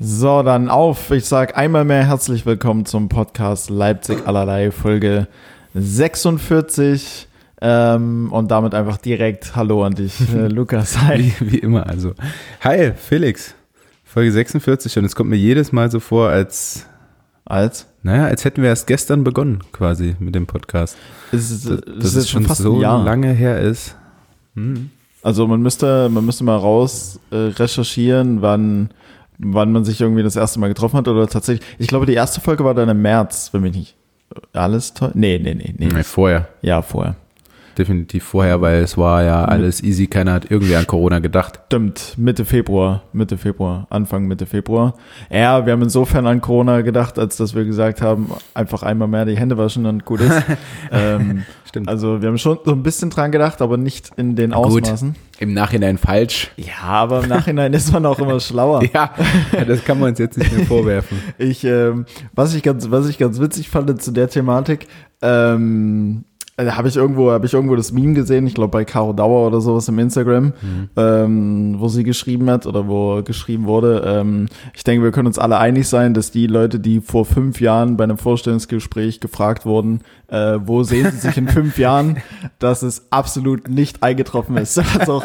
So, dann auf. Ich sage einmal mehr herzlich willkommen zum Podcast Leipzig allerlei, Folge 46. Ähm, und damit einfach direkt Hallo an dich, äh, Lukas. Hi. Wie, wie, immer, also. Hi, Felix. Folge 46 und es kommt mir jedes Mal so vor, als. Als? Naja, als hätten wir erst gestern begonnen, quasi, mit dem Podcast. Ist, ist, dass ist es schon so lange her ist. Hm. Also man müsste, man müsste mal raus äh, recherchieren, wann wann man sich irgendwie das erste Mal getroffen hat oder tatsächlich. Ich glaube, die erste Folge war dann im März, wenn mich nicht alles toll. Nee, nee, nee, nee. nee vorher. Ja, vorher definitiv vorher, weil es war ja alles easy, keiner hat irgendwie an Corona gedacht. Stimmt, Mitte Februar, Mitte Februar, Anfang Mitte Februar. Ja, wir haben insofern an Corona gedacht, als dass wir gesagt haben, einfach einmal mehr die Hände waschen und gut ist. ähm, Stimmt. Also wir haben schon so ein bisschen dran gedacht, aber nicht in den Ausmaßen. Gut, Im Nachhinein falsch. Ja, aber im Nachhinein ist man auch immer schlauer. ja, das kann man uns jetzt nicht mehr vorwerfen. Ich, ähm, was ich ganz, was ich ganz witzig fand zu der Thematik, ähm, also habe ich irgendwo, habe ich irgendwo das Meme gesehen, ich glaube bei Caro Dauer oder sowas im Instagram, mhm. ähm, wo sie geschrieben hat oder wo geschrieben wurde. Ähm, ich denke, wir können uns alle einig sein, dass die Leute, die vor fünf Jahren bei einem Vorstellungsgespräch gefragt wurden, äh, wo sehen sie sich in fünf Jahren, dass es absolut nicht eingetroffen ist. Also,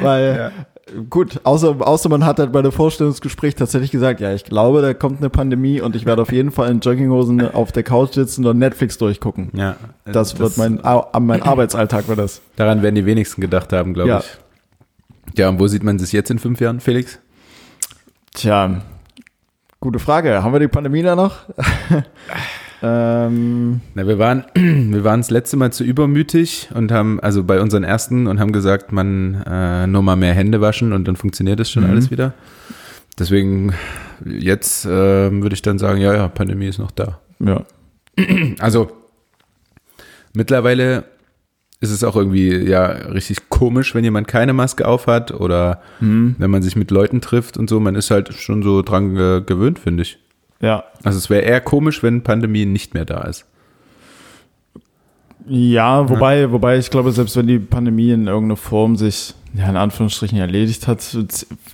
weil. Gut, außer, außer man hat halt bei der Vorstellungsgespräch tatsächlich gesagt, ja, ich glaube, da kommt eine Pandemie und ich werde auf jeden Fall in Jogginghosen auf der Couch sitzen und Netflix durchgucken. Ja. Das, das wird mein, mein Arbeitsalltag, wird das. Daran werden die wenigsten gedacht haben, glaube ja. ich. Ja, und wo sieht man sich jetzt in fünf Jahren, Felix? Tja, gute Frage. Haben wir die Pandemie da noch? Ähm, Na, wir waren, wir waren das letzte Mal zu übermütig und haben, also bei unseren ersten und haben gesagt, man äh, nur mal mehr Hände waschen und dann funktioniert das schon mhm. alles wieder. Deswegen jetzt äh, würde ich dann sagen, ja, ja, Pandemie ist noch da. Ja. Also mittlerweile ist es auch irgendwie ja richtig komisch, wenn jemand keine Maske aufhat oder mhm. wenn man sich mit Leuten trifft und so. Man ist halt schon so dran gewöhnt, finde ich. Ja. Also es wäre eher komisch, wenn Pandemie nicht mehr da ist. Ja, wobei, ja. wobei ich glaube, selbst wenn die Pandemie in irgendeiner Form sich, ja, in Anführungsstrichen erledigt hat,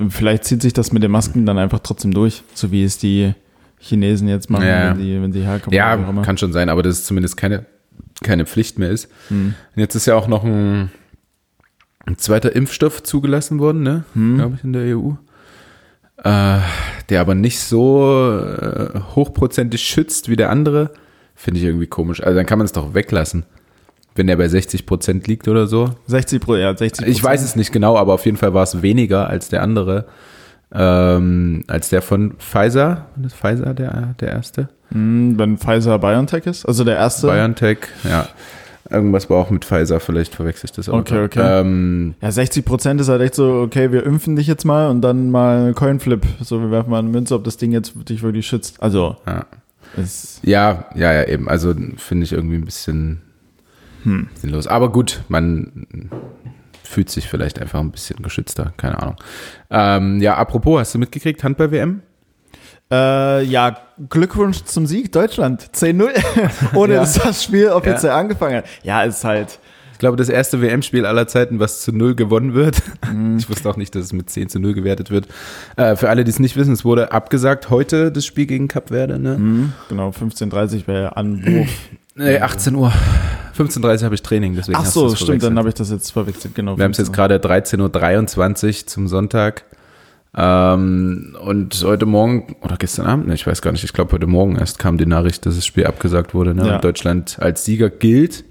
vielleicht zieht sich das mit den Masken dann einfach trotzdem durch, so wie es die Chinesen jetzt machen, ja. wenn, die, wenn die herkommen. Ja, kann schon sein, aber dass es zumindest keine, keine Pflicht mehr ist. Hm. Und jetzt ist ja auch noch ein, ein zweiter Impfstoff zugelassen worden, ne? Hm. Glaube ich, in der EU äh, der aber nicht so äh, hochprozentig schützt wie der andere, finde ich irgendwie komisch. Also dann kann man es doch weglassen. Wenn der bei 60 Prozent liegt oder so. 60 Pro, ja, 60 Ich weiß es nicht genau, aber auf jeden Fall war es weniger als der andere. Ähm, als der von Pfizer. Ist Pfizer der, der erste? Mm, wenn Pfizer BioNTech ist? Also der erste? BioNTech, ja. Irgendwas war auch mit Pfizer, vielleicht verwechsel ich das auch. Okay, okay. Ähm, ja, 60 Prozent ist halt echt so, okay, wir impfen dich jetzt mal und dann mal Coinflip. So, wir werfen mal eine Münze, ob das Ding jetzt dich wirklich schützt. Also. Ja, ja, ja, ja, eben. Also finde ich irgendwie ein bisschen hm. sinnlos. Aber gut, man fühlt sich vielleicht einfach ein bisschen geschützter, keine Ahnung. Ähm, ja, apropos, hast du mitgekriegt, Handball-WM? Äh, ja, Glückwunsch zum Sieg, Deutschland. 10-0, ohne ja. dass das Spiel offiziell ja. angefangen hat. Ja, ist halt. Ich glaube, das erste WM-Spiel aller Zeiten, was zu Null gewonnen wird. Mhm. Ich wusste auch nicht, dass es mit 10 zu 0 gewertet wird. Äh, für alle, die es nicht wissen, es wurde abgesagt heute das Spiel gegen Cap Verde. Ne? Mhm, genau, 15.30 wäre Anwurf. Nee, 18 Uhr. 15.30 Uhr habe ich Training, deswegen Ach so, stimmt, dann habe ich das jetzt verwechselt, genau. Wir haben es jetzt gerade 13.23 Uhr zum Sonntag. Ähm, und heute Morgen, oder gestern Abend, ich weiß gar nicht, ich glaube heute Morgen erst kam die Nachricht, dass das Spiel abgesagt wurde. Ne? Ja. Und Deutschland als Sieger gilt,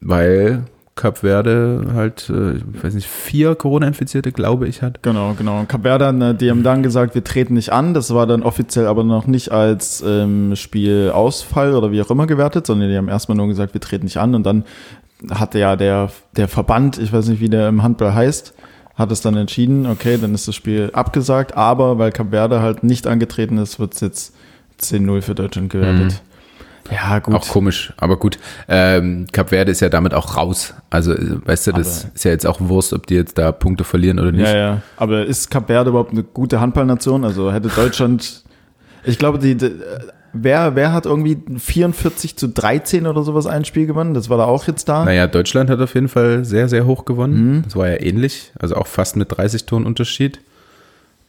weil Cap Verde halt, äh, ich weiß nicht, vier Corona-Infizierte, glaube ich, hat. Genau, genau. Cap Verde, ne, die haben dann gesagt, wir treten nicht an. Das war dann offiziell aber noch nicht als ähm, Spielausfall oder wie auch immer gewertet, sondern die haben erstmal nur gesagt, wir treten nicht an. Und dann hatte ja der, der Verband, ich weiß nicht, wie der im Handball heißt, hat es dann entschieden, okay, dann ist das Spiel abgesagt, aber weil Cap Verde halt nicht angetreten ist, wird es jetzt 10-0 für Deutschland gewertet. Mhm. Ja, gut. Auch komisch, aber gut. Ähm, Cap Verde ist ja damit auch raus. Also, weißt du, das aber ist ja jetzt auch Wurst, ob die jetzt da Punkte verlieren oder nicht. Ja, ja. Aber ist Cap Verde überhaupt eine gute Handballnation? Also hätte Deutschland, ich glaube, die, die Wer, wer hat irgendwie 44 zu 13 oder sowas ein Spiel gewonnen? Das war da auch jetzt da. Naja, Deutschland hat auf jeden Fall sehr, sehr hoch gewonnen. Mhm. Das war ja ähnlich. Also auch fast mit 30 Toren Unterschied.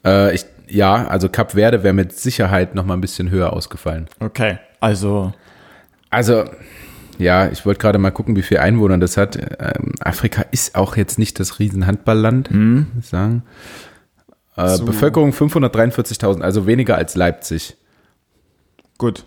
Äh, ich ja, also Cap Verde wäre mit Sicherheit noch mal ein bisschen höher ausgefallen. Okay, also Also, ja, ich wollte gerade mal gucken, wie viel Einwohner das hat. Ähm, Afrika ist auch jetzt nicht das Riesenhandballland, muss ich sagen. Äh, So. Bevölkerung 543.000, also weniger als Leipzig. Gut.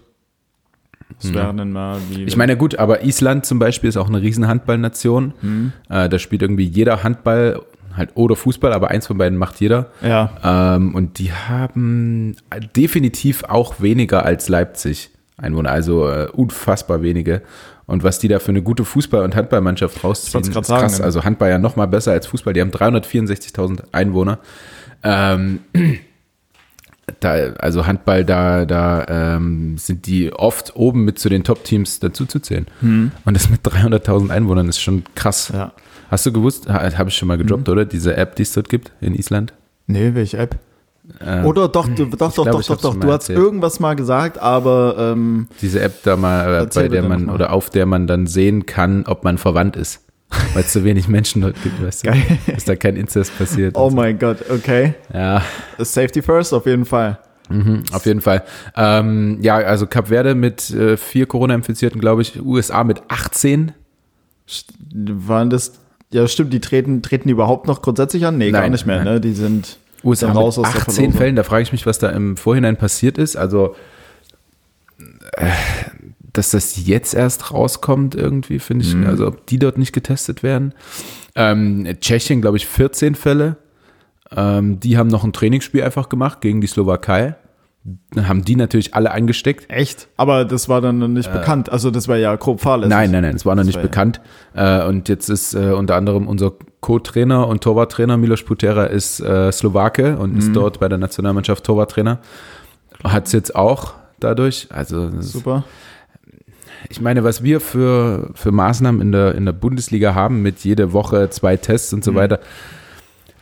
Das wäre dann mal wie. Ich meine, gut, aber Island zum Beispiel ist auch eine Riesenhandballnation. Äh, da spielt irgendwie jeder Handball halt oder Fußball, aber eins von beiden macht jeder. ja, Ähm, und die haben definitiv auch weniger als Leipzig Einwohner, also äh, unfassbar wenige. Und was die da für eine gute Fußball- und Handballmannschaft rausziehen, ist sagen, krass. ne? Also Handball ja noch mal besser als Fußball. Die haben 364.000 Einwohner. Ähm, da, also Handball, da, da ähm, sind die oft oben mit zu den Top-Teams dazu zu zählen. Und das mit 300.000 Einwohnern ist schon krass. Hm. ja. Hast du gewusst, habe ich schon mal gedroppt, oder? Diese App, die es dort gibt in Island? Nee, welche App? Äh, Oder doch, doch, doch, glaub, doch, doch, doch. Du hast irgendwas mal gesagt, aber ähm, Diese App da mal, äh, bei der man noch oder auf der man dann sehen kann, ob man verwandt ist. Weil es so wenig Menschen dort gibt, weißt du? Geil. Dass da kein Inzest passiert. oh und mein Gott, okay. so. Ja, Safety first, auf jeden Fall. mhm, auf jeden Fall. Ähm, ja, also Kap Verde mit äh, vier Corona-Infizierten, glaube ich, USA mit 18. St- Waren das, ja stimmt, die treten, treten die überhaupt noch grundsätzlich an? Nee, gar Nein, nicht mehr, nein. ne? Die sind USA sind raus mit aus der 18 Verlosung. Fällen, da frage ich mich, was da im Vorhinein passiert ist. Also, äh, dass das jetzt erst rauskommt irgendwie, finde Mhm. ich, also ob die dort nicht getestet werden. Ähm, Tschechien, glaube ich, 14 Fälle. Ähm, die haben noch ein Trainingsspiel einfach gemacht gegen die Slowakei. Dann haben die natürlich alle angesteckt. Echt? Aber das war dann noch nicht bekannt. Also das war ja grob fahrlässig. Äh. Nein, nein, nein, es war noch nicht war ja- bekannt. Äh, und jetzt ist äh, unter anderem unser Co-Trainer und Torwarttrainer Milos Putera ist äh, Slowake und Mhm. ist dort bei der Nationalmannschaft Torwarttrainer. Hat es jetzt auch dadurch. Also das ist- Super. Ich meine, was wir für, für Maßnahmen in der, in der Bundesliga haben, mit jede Woche zwei Tests und so weiter,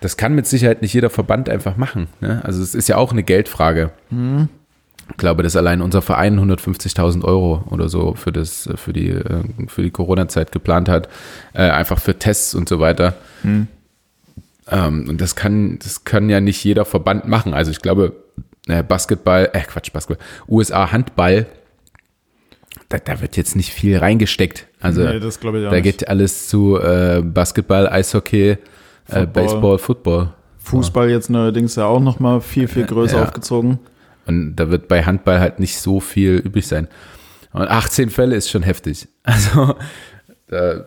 das kann mit Sicherheit nicht jeder Verband einfach machen. Ne? Also es ist ja auch eine Geldfrage. Ich glaube, dass allein unser Verein 150.000 Euro oder so für, das, für die, äh, für die Corona-Zeit geplant hat, äh, einfach für Tests und so weiter. Ähm, und das kann, das kann ja nicht jeder Verband machen. Also ich glaube, äh, Basketball, äh Quatsch, Basketball, USA Handball, da, da wird jetzt nicht viel reingesteckt. Also Nee, das glaube ich auch da nicht. geht alles zu äh, Basketball, Eishockey, äh, Football. Baseball, Football. Fußball jetzt neuerdings ja auch noch mal viel, viel größer Ja. aufgezogen. Und da wird bei Handball halt nicht so viel übrig sein. Und 18 Fälle ist schon heftig. Also äh,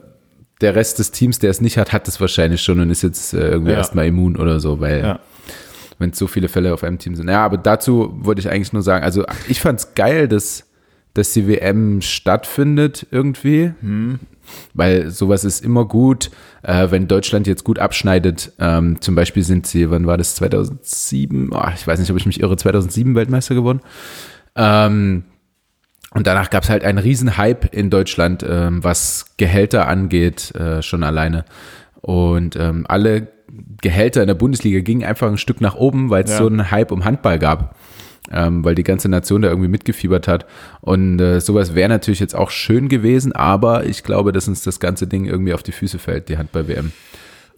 der Rest des Teams, der es nicht hat, hat es wahrscheinlich schon und ist jetzt äh, irgendwie Ja. erstmal immun oder so, weil Ja. wenn es so viele Fälle auf einem Team sind. Ja, aber dazu wollte ich eigentlich nur sagen, also ich fand es geil, dass, dass die WM stattfindet irgendwie, weil sowas ist immer gut, äh, wenn Deutschland jetzt gut abschneidet. Ähm, zum Beispiel sind sie, wann war das, 2007? Oh, ich weiß nicht, ob ich mich irre, 2007 Weltmeister geworden. Ähm, und danach gab es halt einen riesen Hype in Deutschland, ähm, was Gehälter angeht, äh, schon alleine. Und ähm, alle Gehälter in der Bundesliga gingen einfach ein Stück nach oben, weil es Ja. so einen Hype um Handball gab. Ähm, weil die ganze Nation da irgendwie mitgefiebert hat. Und äh, sowas wäre natürlich jetzt auch schön gewesen, aber ich glaube, dass uns das ganze Ding irgendwie auf die Füße fällt, die Handball-WM.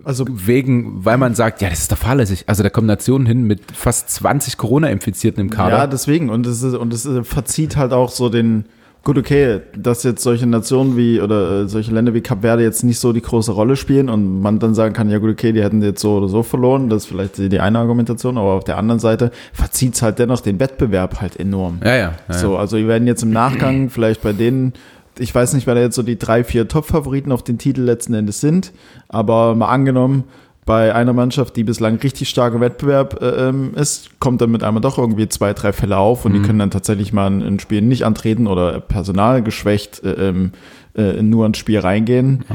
Also Wegen, weil man sagt, ja, das ist doch fahrlässig. Also da kommen Nationen hin mit fast 20 Corona-Infizierten im Kader. Ja, deswegen. Und es, ist, und es äh, verzieht halt auch so den. Gut, okay, dass jetzt solche Nationen wie oder äh, solche Länder wie Kap Verde jetzt nicht so die große Rolle spielen und man dann sagen kann, ja gut, okay, die hätten jetzt so oder so verloren, das ist vielleicht die die eine Argumentation, aber auf der anderen Seite verzieht es halt dennoch den Wettbewerb halt enorm. ja, ja. ja, So, also wir werden jetzt im Nachgang vielleicht bei denen, ich weiß nicht, wer da jetzt so die drei, vier Top-Favoriten auf den Titel letzten Endes sind, aber mal angenommen, bei einer Mannschaft, die bislang richtig stark im Wettbewerb äh, ähm, ist, kommt dann mit einmal doch irgendwie zwei, drei Fälle auf und die können dann tatsächlich mal in ein Spiel nicht antreten oder Personal geschwächt äh, ähm, äh, nur ins Spiel reingehen.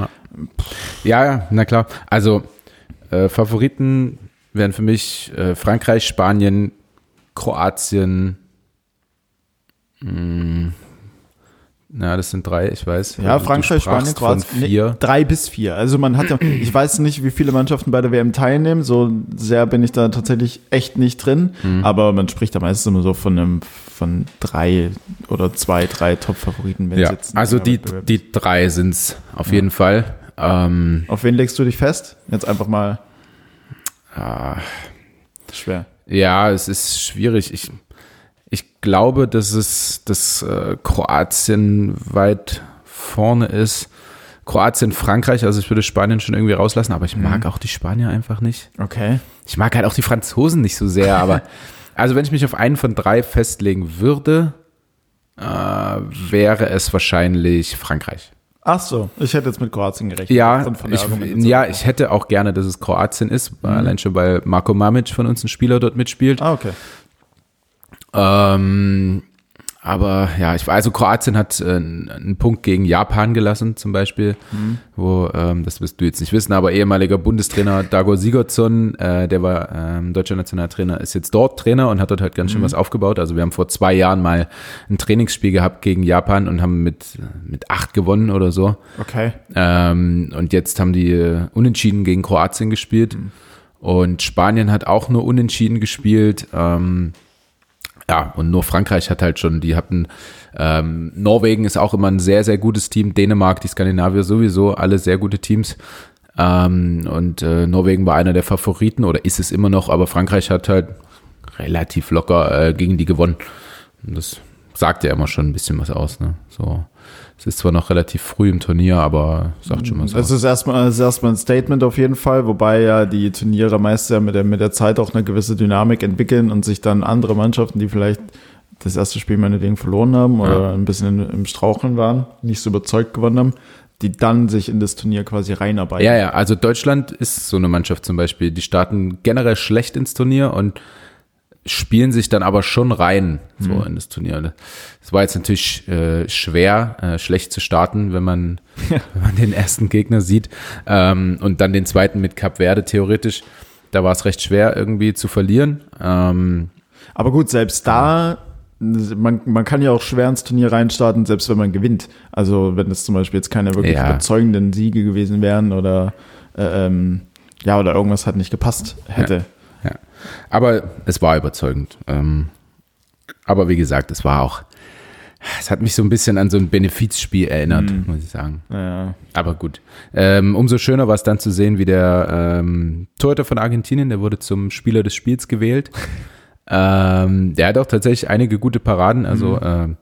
Ja, ja, na klar. Also äh, Favoriten wären für mich äh, Frankreich, Spanien, Kroatien. Mh, na, das sind drei, ich weiß. Ja, Frankreich, Spanien, Kroatien. Vier. Nee, drei bis vier. Also man hat ja, ich weiß nicht, wie viele Mannschaften bei der WM teilnehmen. So sehr bin ich da tatsächlich echt nicht drin. Mhm. Aber man spricht da meistens immer so von einem, von drei oder zwei, drei Top-Favoriten. wenn es Ja, jetzt ein also die, die drei sind's auf jeden Fall. Ähm, Auf wen legst du dich fest? Jetzt einfach mal ah, schwer. Ja, es ist schwierig. Ich glaube, dass es, dass äh, Kroatien weit vorne ist. Kroatien, Frankreich, also ich würde Spanien schon irgendwie rauslassen, aber ich mag auch die Spanier einfach nicht. Okay. Ich mag halt auch die Franzosen nicht so sehr, aber also wenn ich mich auf einen von drei festlegen würde, äh, wäre es wahrscheinlich Frankreich. Ach so, ich hätte jetzt mit Kroatien gerechnet. Ja, ich, ja, ich hätte auch gerne, dass es Kroatien ist, allein schon weil Marko Mamic von uns ein Spieler dort mitspielt. Ah, okay. Ähm, aber ja, ich also Kroatien hat äh, einen Punkt gegen Japan gelassen zum Beispiel, wo ähm, das wirst du jetzt nicht wissen, aber ehemaliger Bundestrainer Dago Sigurdsson, äh, der war ähm, deutscher Nationaltrainer, ist jetzt dort Trainer und hat dort halt ganz schön was aufgebaut. Also wir haben vor zwei Jahren mal ein Trainingsspiel gehabt gegen Japan und haben mit mit acht gewonnen oder so. Okay. Ähm, und jetzt haben die äh, unentschieden gegen Kroatien gespielt. Und Spanien hat auch nur unentschieden gespielt. Ähm, ja, und nur Frankreich hat halt schon, die hatten, ähm, Norwegen ist auch immer ein sehr, sehr gutes Team. Dänemark, die Skandinavier sowieso, alle sehr gute Teams. Ähm, und äh, Norwegen war einer der Favoriten oder ist es immer noch, aber Frankreich hat halt relativ locker äh, gegen die gewonnen. Und das sagt ja immer schon ein bisschen was aus. Ne? So, es ist zwar noch relativ früh im Turnier, aber sagt schon was Das aus. ist erstmal, das ist erstmal ein Statement auf jeden Fall, wobei ja die Turniere meist ja mit der, mit der Zeit auch eine gewisse Dynamik entwickeln und sich dann andere Mannschaften, die vielleicht das erste Spiel meinetwegen verloren haben oder ein bisschen in, im Straucheln waren, nicht so überzeugt gewonnen haben, die dann sich in das Turnier quasi reinarbeiten. Ja, ja, also Deutschland ist so eine Mannschaft zum Beispiel, die starten generell schlecht ins Turnier und spielen sich dann aber schon rein so Mhm. in das Turnier. Es war jetzt natürlich äh, schwer, äh, schlecht zu starten, wenn man, wenn man den ersten Gegner sieht ähm, und dann den zweiten mit Cap Verde theoretisch. Da war es recht schwer irgendwie zu verlieren. Ähm, Aber gut, selbst da, man, man kann ja auch schwer ins Turnier reinstarten, selbst wenn man gewinnt. Also wenn es zum Beispiel jetzt keine wirklich Ja. überzeugenden Siege gewesen wären oder äh, ähm, ja, oder irgendwas hat nicht gepasst hätte. ja. Aber es war überzeugend. Ähm, aber wie gesagt, es war auch, es hat mich so ein bisschen an so ein Benefizspiel erinnert, Mhm. muss ich sagen. Ja. Aber gut. Ähm, umso schöner war es dann zu sehen, wie der ähm, Torhüter von Argentinien, der wurde zum Spieler des Spiels gewählt. ähm, der hat auch tatsächlich einige gute Paraden. Also ähm,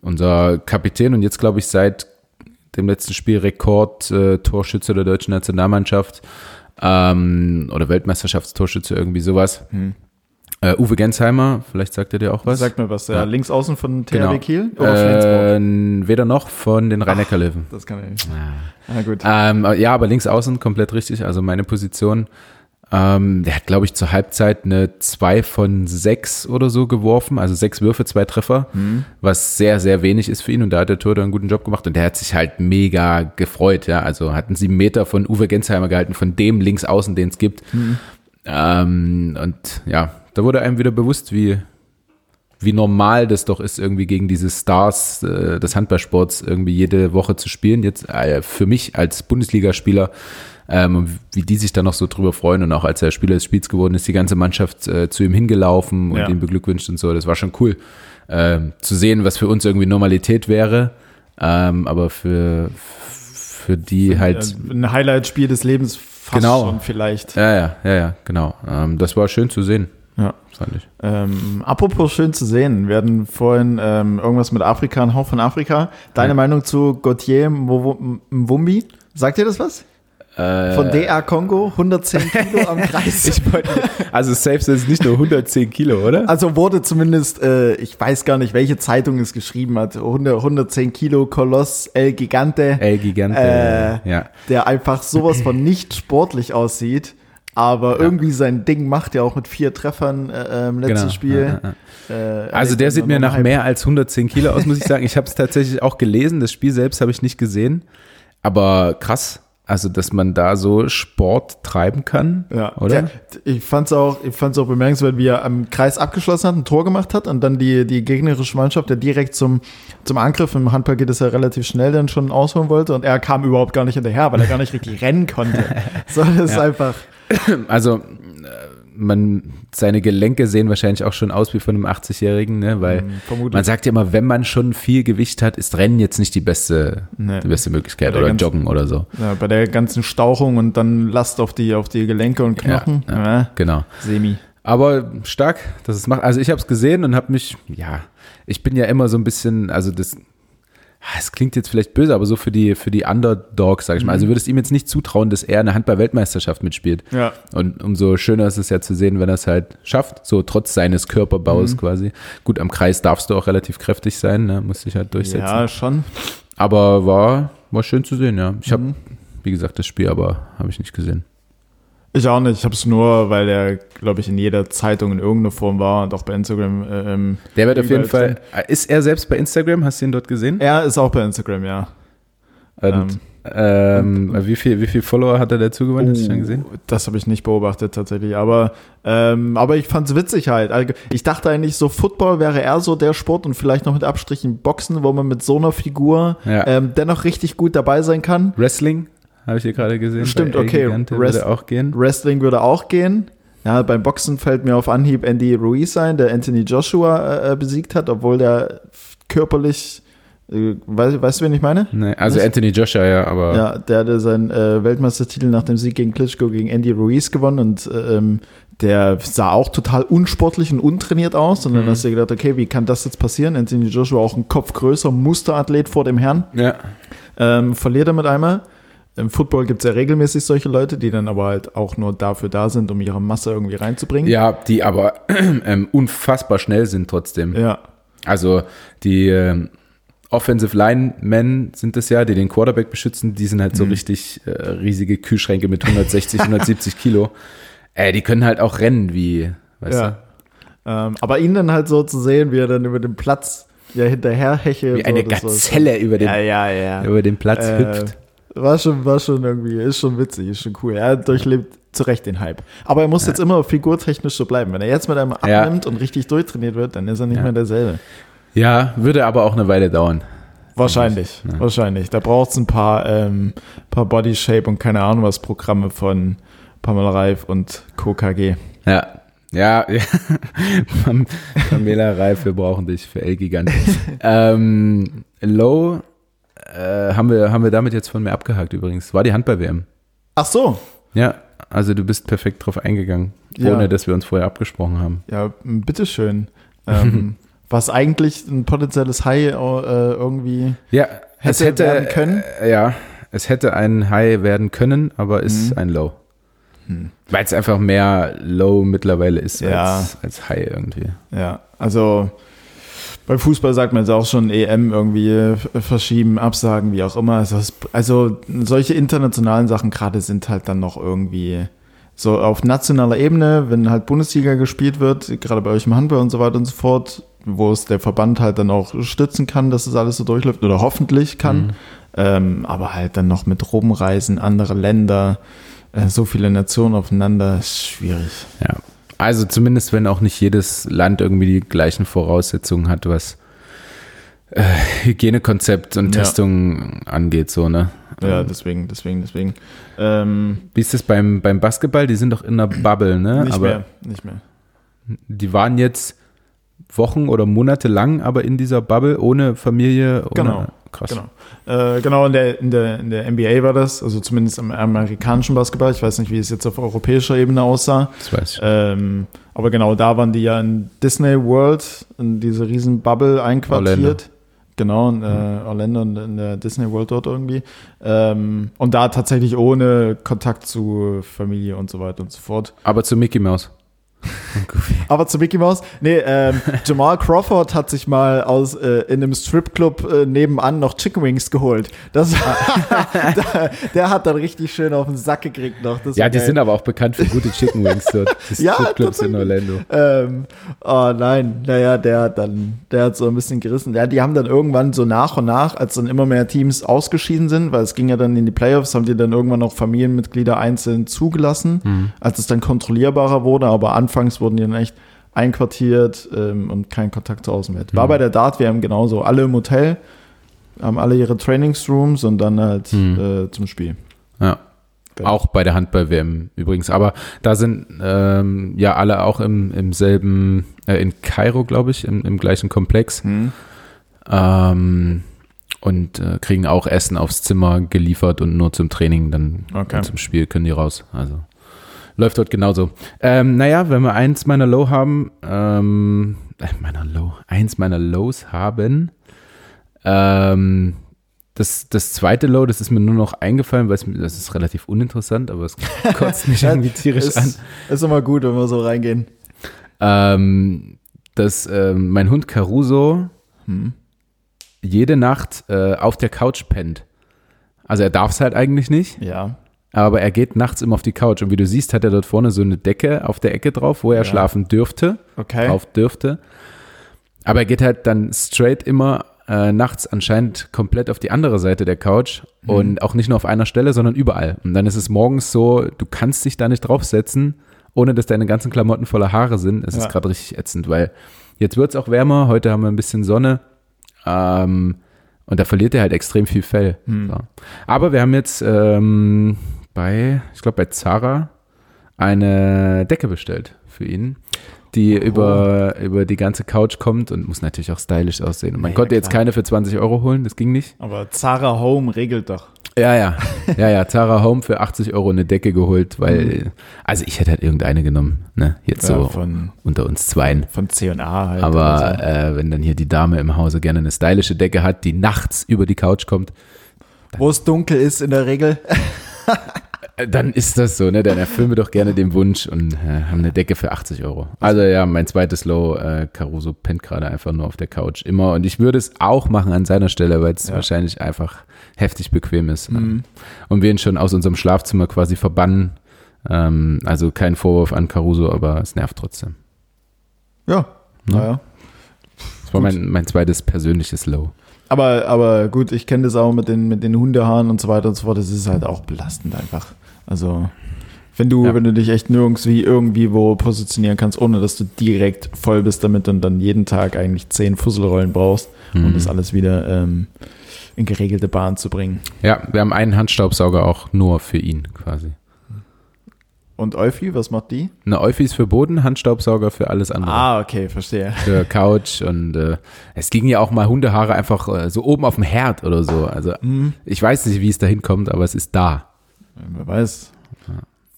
unser Kapitän und jetzt glaube ich seit dem letzten Spiel Rekord äh, Torschütze der deutschen Nationalmannschaft ähm, oder Weltmeisterschaftstorschütze irgendwie sowas. Äh, Uwe Gensheimer, vielleicht sagt er dir auch was. Sagt mir was, der Ja. links außen von THW Genau. Kiel oder? Äh, weder noch von den Rhein-Neckar-Löwen. Das kann ich nicht. Ah, gut. Ähm, ja, aber links außen komplett richtig, also meine Position. Ähm, der hat, glaube ich, zur Halbzeit eine 2 von 6 oder so geworfen, also sechs Würfe, zwei Treffer, was sehr, sehr wenig ist für ihn. Und da hat der Torhüter einen guten Job gemacht. Und der hat sich halt mega gefreut, ja, also hat einen sieben Meter von Uwe Gensheimer gehalten, von dem links außen, den es gibt. Ähm, und ja, da wurde einem wieder bewusst, wie, wie normal das doch ist, irgendwie gegen diese Stars äh, des Handballsports irgendwie jede Woche zu spielen. Jetzt äh, für mich als Bundesligaspieler, ähm, und wie die sich da noch so drüber freuen und auch als er Spieler des Spiels geworden ist, die ganze Mannschaft äh, zu ihm hingelaufen und Ja. ihn beglückwünscht und so. Das war schon cool ähm, zu sehen, was für uns irgendwie Normalität wäre, ähm, aber für für die halt Äh, Ein Highlight-Spiel des Lebens fast Genau. schon vielleicht. ja ja ja ja genau. Ähm, das war schön zu sehen, Ja. fand ich. Ähm, apropos schön zu sehen, wir hatten vorhin ähm, irgendwas mit Afrika, ein Hauch von Afrika. Deine Ja. Meinung zu Gauthier Mwumbi? Sagt dir das was? Von DR Kongo, 110 Kilo am Kreis. Ich wollte, also safe sind nicht nur 110 Kilo, oder? Also wurde zumindest, äh, ich weiß gar nicht, welche Zeitung es geschrieben hat, 100, 110 Kilo Koloss El Gigante, El Gigante. Äh, ja. der einfach sowas von nicht sportlich aussieht, aber irgendwie sein Ding macht, ja auch mit vier Treffern äh, im letzten Genau. Spiel. Ja, ja, Äh, Also der sieht mir nach mehr als 110 Kilo aus, muss ich sagen. Ich habe es tatsächlich auch gelesen. Das Spiel selbst habe ich nicht gesehen. Aber krass, also dass man da so Sport treiben kann, Ja, oder? Der, ich fand's auch, ich fand's auch bemerkenswert, wie er am Kreis abgeschlossen hat, ein Tor gemacht hat und dann die, die gegnerische Mannschaft, der direkt zum, zum Angriff, im Handball geht es ja relativ schnell, dann schon ausholen wollte und er kam überhaupt gar nicht hinterher, weil er gar nicht richtig rennen konnte. So, das ist Ja. einfach, Also äh, man, seine Gelenke sehen wahrscheinlich auch schon aus wie von einem 80-Jährigen, ne? weil Mhm, vermutlich. man sagt ja immer, wenn man schon viel Gewicht hat, ist Rennen jetzt nicht die beste, Nee. die beste Möglichkeit Der oder ganz- Joggen oder so. ja, bei der ganzen Stauchung und dann Last auf die, auf die Gelenke und Knochen, Ja, ja. Genau. semi. Aber stark, dass es macht. Also ich habe es gesehen und habe mich, ja, ich bin ja immer so ein bisschen, also das, es klingt jetzt vielleicht böse, aber so für die, für die Underdogs, sag ich mal. Also Mhm. würdest ihm jetzt nicht zutrauen, dass er eine Handball-Weltmeisterschaft mitspielt. Ja. Und umso schöner ist es ja zu sehen, wenn er es halt schafft, so trotz seines Körperbaus Mhm. quasi. Gut, am Kreis darfst du auch relativ kräftig sein, ne? musst dich halt durchsetzen. Ja, schon. Aber war, war schön zu sehen, ja. Ich habe, Mhm. wie gesagt, das Spiel aber habe ich nicht gesehen. Ich auch nicht. Ich habe es nur, weil er, glaube ich, in jeder Zeitung in irgendeiner Form war und auch bei Instagram. Ähm, Der wird auf jeden Fall, ist er selbst bei Instagram? Hast du ihn dort gesehen? Er ist auch bei Instagram, ja. Und, ähm, wie viel, wie viel Follower hat er dazu gewonnen? Hast du schon gesehen? Oh, Das habe ich nicht beobachtet tatsächlich, aber, ähm, aber ich fand es witzig halt. Allge- Ich dachte eigentlich so, Football wäre eher so der Sport und vielleicht noch mit Abstrichen Boxen, wo man mit so einer Figur Ja. ähm, dennoch richtig gut dabei sein kann. Wrestling habe ich hier gerade gesehen. Stimmt, okay. Rest- würde auch gehen. Wrestling würde auch gehen. Ja, beim Boxen fällt mir auf Anhieb Andy Ruiz ein, der Anthony Joshua äh, besiegt hat, obwohl der körperlich, äh, weißt, weißt du, wen ich meine? Nee, also Was? Anthony Joshua, ja, aber Ja, der hatte seinen äh, Weltmeistertitel nach dem Sieg gegen Klitschko gegen Andy Ruiz gewonnen und äh, ähm, der sah auch total unsportlich und untrainiert aus. Und dann Mhm. hast du dir gedacht, okay, wie kann das jetzt passieren? Anthony Joshua auch ein Kopf größer, Musterathlet vor dem Herrn. ja. Ähm, verliert er mit einmal. Im Football gibt es ja regelmäßig solche Leute, die dann aber halt auch nur dafür da sind, um ihre Masse irgendwie reinzubringen. ja, die aber ähm, unfassbar schnell sind trotzdem. Ja, Also die ähm, Offensive Linemen sind es ja, die den Quarterback beschützen, die sind halt so richtig äh, riesige Kühlschränke mit 160, 170 Kilo. Äh, die können halt auch rennen wie, weißt ja. Ähm, aber ihn dann halt so zu sehen, wie er dann über den Platz ja hinterher hechelt. du? Wie eine so, das Gazelle über den, Ja, ja, ja. über den Platz Äh, hüpft. War schon, war schon irgendwie, ist schon witzig, ist schon cool. Er durchlebt zu Recht den Hype. Aber er muss jetzt immer figurtechnisch so bleiben. Wenn er jetzt mit einem Ja. abnimmt und richtig durchtrainiert wird, dann ist er nicht Ja. mehr derselbe. Ja, würde aber auch eine Weile dauern. Wahrscheinlich, Ja. wahrscheinlich. Da braucht es ein paar, ähm, paar Body Shape und keine Ahnung was Programme von Pamela Reif und KKG. Ja. Ja, ja. Pam- Pamela Reif, wir brauchen dich für El Gigante. ähm, Low äh, haben, wir, haben wir damit jetzt von mir abgehakt übrigens. War die Handball-WM. Ach so. Ja, also du bist perfekt drauf eingegangen, Ja. ohne dass wir uns vorher abgesprochen haben. Ja, bitteschön. Ähm, was eigentlich ein potenzielles High äh, irgendwie. Ja, es Hätte hätte werden können? Äh, ja, es hätte ein High werden können, aber ist Mhm. ein Low. Hm. Weil es einfach mehr Low mittlerweile ist Ja. als, als High irgendwie. Ja, also beim Fußball sagt man jetzt auch schon EM irgendwie äh, verschieben, absagen, wie auch immer. Also, also solche internationalen Sachen gerade sind halt dann noch irgendwie so auf nationaler Ebene, wenn halt Bundesliga gespielt wird, gerade bei euch im Handball und so weiter und so fort, wo es der Verband halt dann auch stützen kann, dass es alles so durchläuft oder hoffentlich kann. Ähm, aber halt dann noch mit Rumreisen, andere Länder, äh, so viele Nationen aufeinander, ist schwierig. Ja. Also zumindest, wenn auch nicht jedes Land irgendwie die gleichen Voraussetzungen hat, was äh, Hygienekonzept und Ja. Testung angeht, so, ne? Ja, deswegen, deswegen, deswegen. Ähm, Wie ist das beim, beim Basketball? Die sind doch in einer Bubble, ne? Nicht aber mehr, nicht mehr. die waren jetzt Wochen oder Monate lang aber in dieser Bubble ohne Familie. Ohne, Genau, Krass. Genau. Äh, genau, in der, in, der, in der NBA war das, also zumindest im amerikanischen Basketball. Ich weiß nicht, wie es jetzt auf europäischer Ebene aussah. Das weiß ich. Ähm, aber genau, da waren die ja in Disney World, in diese riesen Bubble einquartiert. Orlando. Genau, in äh, Orlando und in der Disney World dort irgendwie. Ähm, und da tatsächlich ohne Kontakt zu Familie und so weiter und so fort. Aber zu Mickey Mouse. Aber zu Mickey Mouse, nee, ähm, Jamal Crawford hat sich mal aus äh, in einem Stripclub äh, nebenan noch Chicken Wings geholt. Das, der, der hat dann richtig schön auf den Sack gekriegt noch. Das Ja, die geil. sind aber auch bekannt für gute Chicken Wings dort. Die Ja, Stripclubs in. Orlando. Ähm, oh nein, naja, der hat dann, der hat so ein bisschen gerissen. Ja, die haben dann irgendwann so nach und nach, als dann immer mehr Teams ausgeschieden sind, weil es ging ja dann in die Playoffs, haben die dann irgendwann auch Familienmitglieder einzeln zugelassen, als es dann kontrollierbarer wurde, aber anfangs wurden die dann echt einquartiert ähm, und kein Kontakt zur Außenwelt. War bei der Dart-WM genauso. Alle im Hotel, haben alle ihre Trainingsrooms und dann halt äh, zum Spiel. Ja. Genau. Auch bei der Handball-WM übrigens. Aber da sind ähm, ja alle auch im, im selben, äh, in Kairo, glaube ich, im, im gleichen Komplex. Hm. Ähm, und äh, kriegen auch Essen aufs Zimmer geliefert und nur zum Training, dann Okay. zum Spiel können die raus. Also Läuft dort genauso. Ähm, naja, wenn wir eins meiner Low haben, ähm, äh, meiner Low, eins meiner Lows haben, ähm, das, das zweite Low, das ist mir nur noch eingefallen, weil es, das ist relativ uninteressant, aber es kotzt mich irgendwie tierisch ist, an. Ist immer gut, wenn wir so reingehen. Ähm, dass ähm, mein Hund Caruso Hm. jede Nacht äh, auf der Couch pennt. Also er darf es halt eigentlich nicht, Ja. Aber er geht nachts immer auf die Couch. Und wie du siehst, hat er dort vorne so eine Decke auf der Ecke drauf, wo er Ja. schlafen dürfte, Okay. drauf dürfte. Aber er geht halt dann straight immer äh, nachts anscheinend komplett auf die andere Seite der Couch Mhm. und auch nicht nur auf einer Stelle, sondern überall. Und dann ist es morgens so, du kannst dich da nicht draufsetzen, ohne dass deine ganzen Klamotten voller Haare sind. Es Ja. ist gerade richtig ätzend, weil jetzt wird es auch wärmer, heute haben wir ein bisschen Sonne. Ähm, und da verliert er halt extrem viel Fell. Hm. So. Aber wir haben jetzt ähm, bei, ich glaube bei Zara, eine Decke bestellt für ihn, die Oh. über, über die ganze Couch kommt und muss natürlich auch stylisch aussehen. Und man Ja, konnte jetzt klar. keine für 20 Euro holen, das ging nicht. Aber Zara Home regelt doch. Ja, ja. Ja, ja, Zara Home für 80 Euro eine Decke geholt, weil, also ich hätte halt irgendeine genommen, ne? Jetzt. Ja, so von, unter uns Zweien. von C&A halt. Aber oder äh, wenn dann hier die Dame im Hause gerne eine stylische Decke hat, die nachts über die Couch kommt, so. Wo es dunkel ist in der Regel. äh, dann ist das so, ne? Dann erfüllen wir doch gerne den Wunsch und äh, haben eine Decke für 80 Euro. Also ja, mein zweites Low, äh, Caruso pennt gerade einfach nur auf der Couch. Immer. Und ich würde es auch machen an seiner Stelle, weil es Ja. wahrscheinlich einfach heftig bequem ist. Mhm. Und wir ihn schon aus unserem Schlafzimmer quasi verbannen. Ähm, also kein Vorwurf an Caruso, aber es nervt trotzdem. Ja. Naja. Das war mein, mein zweites persönliches Low. Aber, aber gut, ich kenne das auch mit den, mit den Hundehaaren und so weiter und so fort. Das ist halt auch belastend einfach. Also, wenn du, Ja. wenn du dich echt nirgends wie irgendwie wo positionieren kannst, ohne dass du direkt voll bist damit und dann jeden Tag eigentlich zehn Fusselrollen brauchst, um Mhm. das alles wieder ähm, in geregelte Bahn zu bringen. Ja, wir haben einen Handstaubsauger auch nur für ihn quasi. Und Euphi, was macht die? Eine Euphi ist für Boden, Handstaubsauger für alles andere. Ah, okay, verstehe. Für Couch und äh, es liegen ja auch mal Hundehaare einfach äh, so oben auf dem Herd oder so. Also Hm, ich weiß nicht, wie es da hinkommt, aber es ist da. Wer weiß.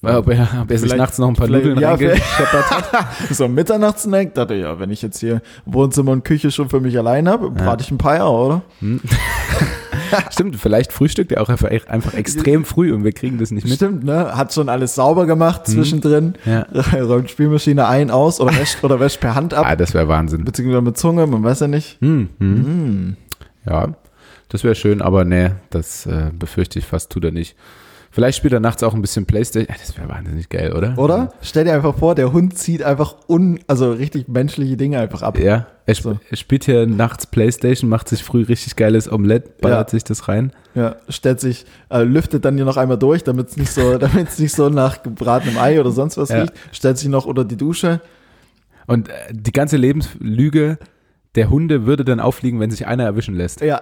Ob er, ob er sich nachts noch ein paar Nudeln ja, reingescheppert hat. So am Mitternachtssnack dachte ich, ja, wenn ich jetzt hier Wohnzimmer und Küche schon für mich allein habe, brate ich ein paar Eier, oder? Stimmt, vielleicht frühstückt er auch einfach, einfach extrem früh und wir kriegen das nicht mit. Stimmt, ne? Hat schon alles sauber gemacht zwischendrin. Ja. Räumt Spielmaschine ein, aus oder wäscht, oder wäscht per Hand ab. Ah, das wäre Wahnsinn. Beziehungsweise mit Zunge, man weiß ja nicht. Hm, hm. Hm. Ja, das wäre schön, aber nee, das äh, befürchte ich fast, tut er nicht. Vielleicht spielt er nachts auch ein bisschen Playstation. Ja, das wäre wahnsinnig geil, oder? Oder? Stell dir einfach vor, der Hund zieht einfach un, also richtig menschliche Dinge einfach ab. Ja, er, sp So. er spielt hier nachts Playstation, macht sich früh richtig geiles Omelett, ballert Ja. sich das rein. Ja, stellt sich, äh, lüftet dann hier noch einmal durch, damit es nicht so, damit es nicht so nach gebratenem Ei oder sonst was Ja. riecht. Stellt sich noch unter die Dusche. Und äh, die ganze Lebenslüge der Hunde würde dann auffliegen, wenn sich einer erwischen lässt. Ja,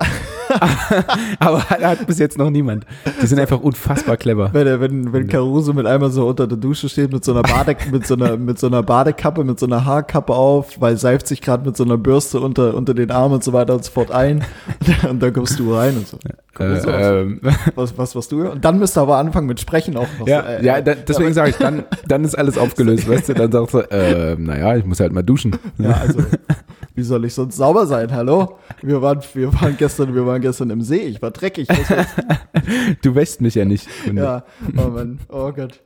Aber hat bis jetzt noch niemand. Die sind einfach unfassbar clever. wenn, wenn, wenn Caruso mit einmal so unter der Dusche steht mit so einer Bade, mit so einer, mit so einer Badekappe, mit so einer Haarkappe auf, weil seift sich gerade mit so einer Bürste unter, unter den Armen und so weiter und so fort ein. Und dann kommst du rein und so. Caruso, Äh, ähm, was, was, was du? Und dann müsst ihr aber anfangen mit Sprechen auch noch. ja, so, äh, ja, da, deswegen sage ich, dann, dann ist alles aufgelöst, weißt du? Dann sagst du, äh, naja, ich muss halt mal duschen. Ja, also, wie soll ich sonst sauber sein? Hallo? Wir waren, wir waren gestern, wir waren gestern im See. Ich war dreckig. Du wäschst mich ja nicht. Hunde. ja, oh Mann, oh Gott.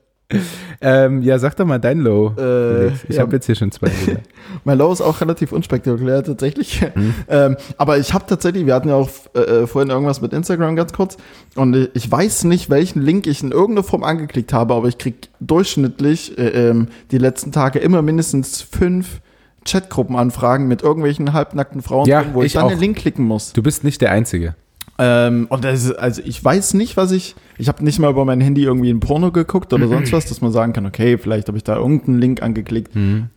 Ähm, ja, sag doch mal dein Low. Äh, ich ja. habe jetzt hier schon zwei. Mein Low ist auch relativ unspektakulär tatsächlich. Mhm. Ähm, aber ich habe tatsächlich, wir hatten ja auch äh, vorhin irgendwas mit Instagram ganz kurz. Und äh, ich weiß nicht, welchen Link ich in irgendeiner Form angeklickt habe, aber ich krieg durchschnittlich äh, ähm, die letzten Tage immer mindestens fünf Chatgruppenanfragen mit irgendwelchen halbnackten Frauen, Ja, drin, wo ich, ich dann auch. den Link klicken muss. Du bist nicht der Einzige. Ähm, und das ist, also ich weiß nicht, was ich, ich habe nicht mal über mein Handy irgendwie ein Porno geguckt oder sonst was, dass man sagen kann, okay, vielleicht habe ich da irgendeinen Link angeklickt,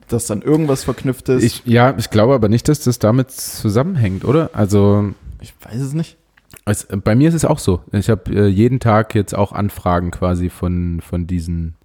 dass dann irgendwas verknüpft ist. Ich, ja, ich glaube aber nicht, dass das damit zusammenhängt, oder? Also ich weiß es nicht. es, bei mir ist es auch so. Ich habe äh, jeden Tag jetzt auch Anfragen quasi von, von diesen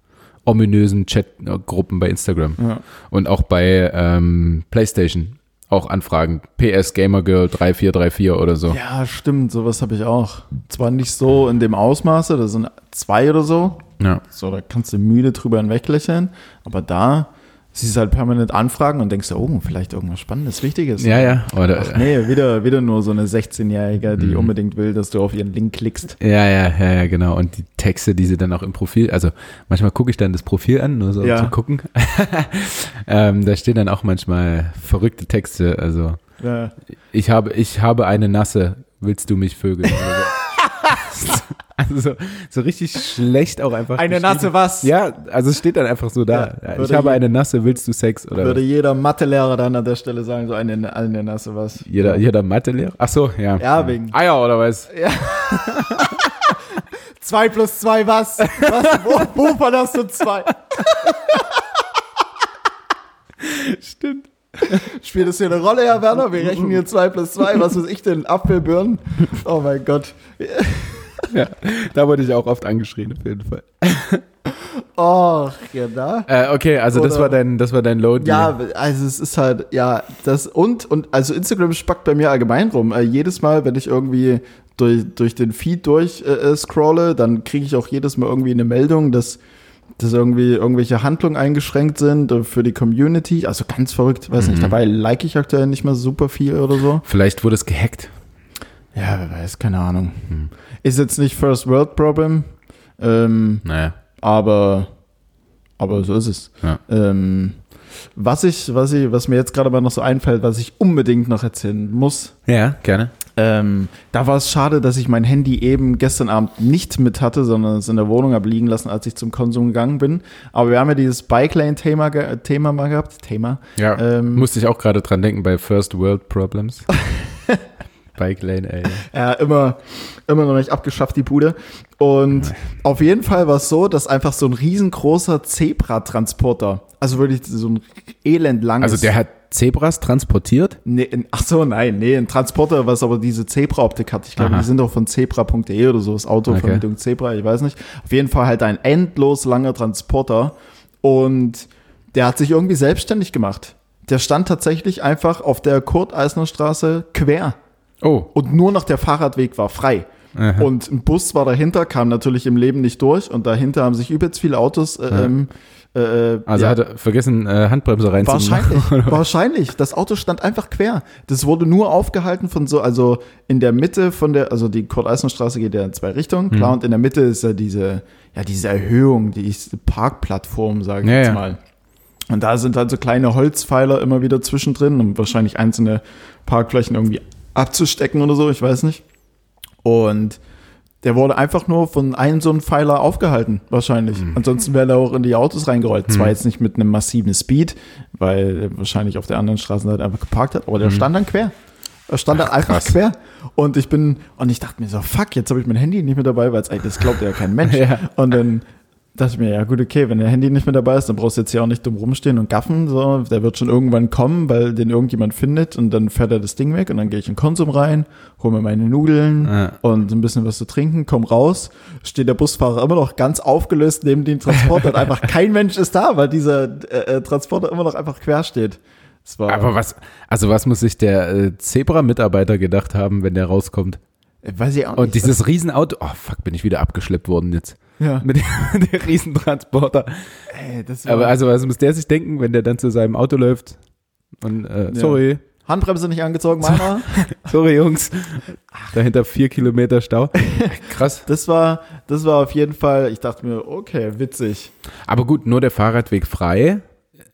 ominösen Chatgruppen bei Instagram Ja. und auch bei ähm, PlayStation. auch Anfragen. PS Gamer Girl 3434 oder so. Ja, stimmt, sowas habe ich auch. Zwar nicht so in dem Ausmaße, das sind zwei oder so. Ja. So, da kannst du müde drüber hinweglächeln. Aber da siehst halt permanent Anfragen und denkst, oh, vielleicht irgendwas Spannendes, Wichtiges. Ja, ja. Oder, Ach nee, wieder, wieder nur so eine 16-Jährige, Mhm. die unbedingt will, dass du auf ihren Link klickst. Ja, ja, ja, ja, genau. Und die Texte, die sie dann auch im Profil, also manchmal gucke ich dann das Profil an, nur so um Ja. zu gucken. ähm, da stehen dann auch manchmal verrückte Texte. Also Ja. ich habe, ich habe eine Nasse, willst du mich vögeln? Also so, so richtig schlecht auch einfach. Eine. Nasse was? Ja, also es steht dann einfach so da. Ja, Ja, ich habe eine Nasse, willst du Sex? Oder Würde was? jeder Mathelehrer dann an der Stelle sagen, so eine, eine Nasse was. jeder, jeder Mathelehrer? Ach so, ja. Ja, wegen. Eier oder was? Zwei plus zwei was? was? Wo, wovon hast du zwei? Stimmt. Spielt das hier eine Rolle, Herr Werner? Wir rechnen hier zwei plus zwei. Was weiß ich denn? Apfelbirnen? Oh mein Gott. Ja, da wurde ich auch oft angeschrien, auf jeden Fall. Oh, genau. Äh, okay, also das Oder- war dein, das war dein Load. Ja, also es ist halt, ja, das und, und also Instagram spackt bei mir allgemein rum. Äh, jedes Mal, wenn ich irgendwie durch, durch den Feed durch äh, äh, scrolle, dann kriege ich auch jedes Mal irgendwie eine Meldung, dass, dass irgendwie irgendwelche Handlungen eingeschränkt sind äh, für die Community. Also ganz verrückt, weiß nicht, dabei like ich aktuell nicht mehr super viel oder so. Vielleicht wurde es gehackt. Ja, wer weiß, keine Ahnung. Ist jetzt nicht First World Problem, ähm, Naja. aber, aber so ist es. Ja. Ähm, was ich, was ich, was mir jetzt gerade mal noch so einfällt, was ich unbedingt noch erzählen muss, Ja, gerne. ähm, da war es schade, dass ich mein Handy eben gestern Abend nicht mit hatte, sondern es in der Wohnung habe liegen lassen, als ich zum Konsum gegangen bin. Aber wir haben ja dieses Bike Lane Thema, ge Thema mal gehabt, Thema. Ja, Ähm, musste ich auch gerade dran denken bei First World Problems. Bike Lane, ey. Ja, immer, immer noch nicht abgeschafft, die Bude. Und auf jeden Fall war es so, dass einfach so ein riesengroßer Zebra-Transporter, also wirklich so ein elendlanges. Also der hat Zebras transportiert? Nee, ach so, nein, nee, ein Transporter, was aber diese Zebra-Optik hat. Ich glaube, die sind doch von zebra.de oder so, das Autovermietung Zebra, ich weiß nicht. Auf jeden Fall halt ein endlos langer Transporter und der hat sich irgendwie selbstständig gemacht. Der stand tatsächlich einfach auf der Kurt-Eisner-Straße quer Oh. und nur noch der Fahrradweg war frei. Aha. Und ein Bus war dahinter, kam natürlich im Leben nicht durch und dahinter haben sich übelst viele Autos äh, ähm, äh, Also ja, hat er vergessen, äh, Handbremse reinzumachen. Wahrscheinlich, wahrscheinlich. Das Auto stand einfach quer. Das wurde nur aufgehalten von so, also in der Mitte von der, also die Kurt-Eisner-Straße geht ja in zwei Richtungen, Mhm. klar, und in der Mitte ist ja diese, ja, diese Erhöhung, die ist Parkplattform, sage ich Ja, jetzt ja. mal. Und da sind halt so kleine Holzpfeiler immer wieder zwischendrin, um wahrscheinlich einzelne Parkflächen irgendwie abzustecken oder so, ich weiß nicht. Und der wurde einfach nur von einem so einem Pfeiler aufgehalten, wahrscheinlich. Mhm. Ansonsten wäre er auch in die Autos reingerollt. Zwar jetzt nicht mit einem massiven Speed, weil er wahrscheinlich auf der anderen Straßenseite einfach geparkt hat, aber der stand dann quer. Er stand dann einfach krass. quer. Und ich bin, und ich dachte mir so, fuck, jetzt habe ich mein Handy nicht mehr dabei, weil es eigentlich, das glaubt ja kein Mensch. Ja. Und dann dachte ich mir, ja gut, okay, wenn der Handy nicht mehr dabei ist, dann brauchst du jetzt hier auch nicht dumm rumstehen und gaffen. So, der wird schon irgendwann kommen, weil den irgendjemand findet und dann fährt er das Ding weg und dann gehe ich in Konsum rein, hole mir meine Nudeln Ja. und ein bisschen was zu trinken, komm raus, steht der Busfahrer immer noch ganz aufgelöst neben dem Transporter und einfach kein Mensch ist da, weil dieser äh, äh, Transporter immer noch einfach quer steht. Aber was, also was muss sich der äh, Zebra-Mitarbeiter gedacht haben, wenn der rauskommt? weiß ich auch Und nicht. dieses Riesenauto, oh fuck, bin ich wieder abgeschleppt worden jetzt. Ja, Mit dem, dem Riesentransporter. ey, das war, Aber also was muss der sich denken, wenn der dann zu seinem Auto läuft? Und äh, sorry, Handbremse nicht angezogen, meiner. sorry Jungs. Dahinter vier Kilometer Stau. Krass. Das war, das war auf jeden Fall, ich dachte mir, okay, witzig. Aber gut, nur der Fahrradweg frei.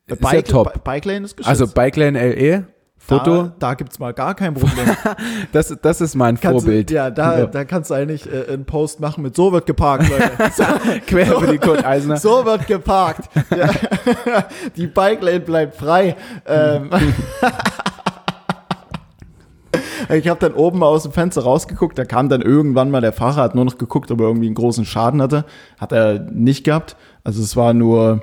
Ist ja top. Bi- Bike Lane ist geschützt. Also Bikelane LE, Foto, Da, da gibt's mal gar kein Problem. das, das ist mein Kannst Vorbild. Du, ja, da, Ja. da kannst du eigentlich äh, einen Post machen mit so wird geparkt, Leute. So, Quer über die Kurt Eisner. so wird geparkt. Ja. Die Bike Lane bleibt frei. Ähm. Ich habe dann oben mal aus dem Fenster rausgeguckt, da kam dann irgendwann mal der Fahrer, hat nur noch geguckt, ob er irgendwie einen großen Schaden hatte. Hat er nicht gehabt. Also es war nur,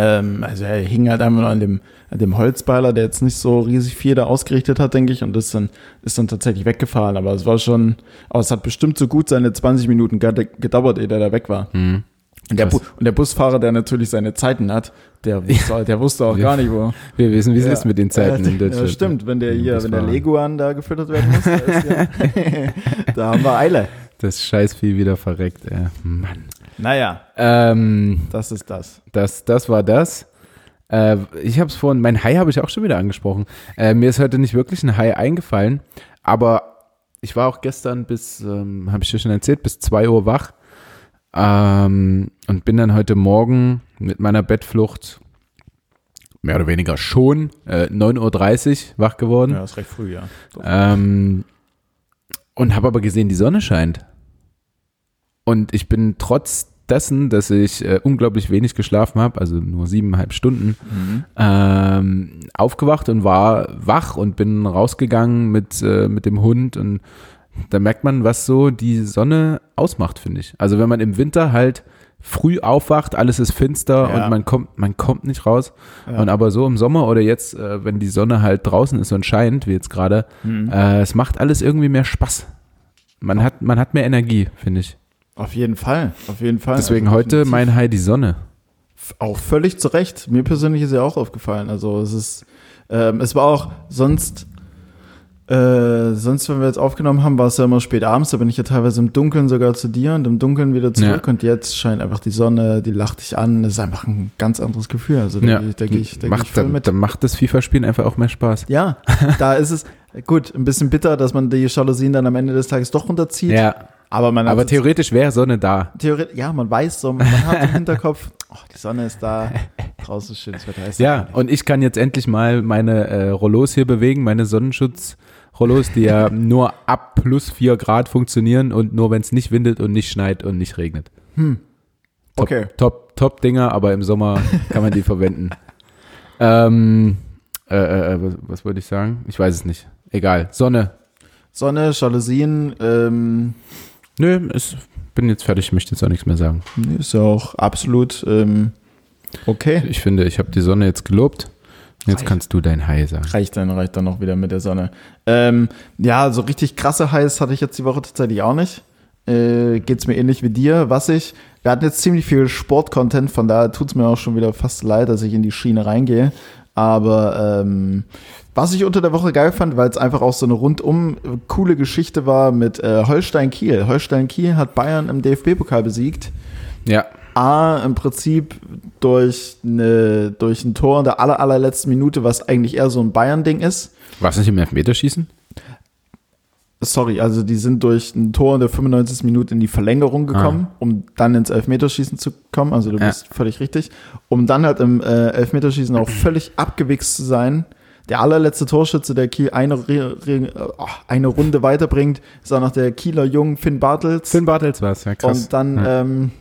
ähm, also er hing halt einfach nur an dem, an dem Holzbeiler, der jetzt nicht so riesig viel da ausgerichtet hat, denke ich, und ist dann, ist dann tatsächlich weggefahren. Aber es war schon, aber es hat bestimmt so gut seine 20 Minuten ged- gedauert, ehe der da weg war. Und der, und der Busfahrer, der natürlich seine Zeiten hat, der wusste, der wusste auch Ja. gar nicht, wo. Wir wissen, wie es Ja. ist mit den Zeiten in Ja, Deutschland. stimmt, wenn der hier, wenn der. Leguan da gefüttert werden muss, da, ist ja, da haben wir Eile. Das Scheißvieh wieder verreckt, ey. Mann. Naja, Ähm, das ist das. das, das war das. Äh, ich habe es vorhin, mein Hai habe ich auch schon wieder angesprochen. Äh, mir ist heute nicht wirklich ein Hai eingefallen, aber ich war auch gestern bis, ähm, habe ich dir schon erzählt, bis 2 Uhr wach ähm, und bin dann heute Morgen mit meiner Bettflucht mehr oder weniger schon äh, 9.30 Uhr wach geworden. Ja, ist recht früh, ja. Ähm, und habe aber gesehen, die Sonne scheint. Und ich bin trotz dessen, dass ich äh, unglaublich wenig geschlafen habe, also nur siebeneinhalb Stunden, Mhm. ähm, aufgewacht und war wach und bin rausgegangen mit, äh, mit dem Hund und da merkt man, was so die Sonne ausmacht, finde ich. Also wenn man im Winter halt früh aufwacht, alles ist finster Ja. und man kommt, man kommt nicht raus. Ja. Und aber so im Sommer oder jetzt, äh, wenn die Sonne halt draußen ist und scheint, wie jetzt gerade, Mhm. äh, es macht alles irgendwie mehr Spaß. Man hat, man hat mehr Energie, finde ich. Auf jeden Fall, auf jeden Fall. Deswegen Also heute mein die Sonne. Auch völlig zu Recht. Mir persönlich ist ja auch aufgefallen. Also es ist, ähm, es war auch sonst, äh, sonst, wenn wir jetzt aufgenommen haben, war es ja immer spät abends, da bin ich ja teilweise im Dunkeln sogar zu dir und im Dunkeln wieder zurück Ja. und jetzt scheint einfach die Sonne, die lacht dich an. Das ist einfach ein ganz anderes Gefühl. Also da, Ja. gehe ich- da ich, da macht, ich voll dann, mit. dann macht das FIFA-Spielen einfach auch mehr Spaß. Ja, da ist es gut, ein bisschen bitter, dass man die Jalousien dann am Ende des Tages doch runterzieht. Ja, Aber man aber theoretisch wäre Sonne da. Theoretisch, ja, man weiß so, man hat im Hinterkopf, oh, die Sonne ist da, draußen ist schönes Wetter. Ja, und ich kann jetzt endlich mal meine äh, Rollos hier bewegen, meine Sonnenschutz-Rollos, die ja nur ab plus 4 Grad funktionieren und nur wenn es nicht windet und nicht schneit und nicht regnet. Top, Okay. Top, top Dinger, aber im Sommer kann man die verwenden. Ähm, äh, äh, äh, was, was wollte ich sagen? Ich weiß es nicht. Egal. Sonne. Sonne, Jalousien, ähm, Nö, ist, bin jetzt fertig, möchte jetzt auch nichts mehr sagen. nee, ist ja auch absolut ähm, okay. Ich finde, ich habe die Sonne jetzt gelobt. Jetzt Reicht. kannst du dein Hai sagen. Reicht dann, reicht dann noch wieder mit der Sonne. Ähm, ja, so richtig krasse Heiß hatte ich jetzt die Woche tatsächlich auch nicht. Äh, geht's mir ähnlich wie dir. Was ich, wir hatten jetzt ziemlich viel Sport-Content, von daher tut's mir auch schon wieder fast leid, dass ich in die Schiene reingehe. Aber ähm, was ich unter der Woche geil fand, weil es einfach auch so eine rundum coole Geschichte war mit äh, Holstein Kiel. Holstein Kiel hat Bayern im DFB-Pokal besiegt. Ja, A, im Prinzip durch, eine, durch ein Tor in der aller, allerletzten Minute, was eigentlich eher so ein Bayern-Ding ist. war es nicht im Elfmeterschießen? Sorry, also die sind durch ein Tor in der 95. Minute in die Verlängerung gekommen, um dann ins Elfmeterschießen zu kommen. Also du Ja. bist völlig richtig. Um dann halt im äh, Elfmeterschießen auch völlig abgewichst zu sein. Der allerletzte Torschütze, der Kiel eine, oh, eine Runde weiterbringt, ist auch noch der Kieler Jung Finn Bartels. Finn Bartels war es, ja krass. Und dann ja. ähm,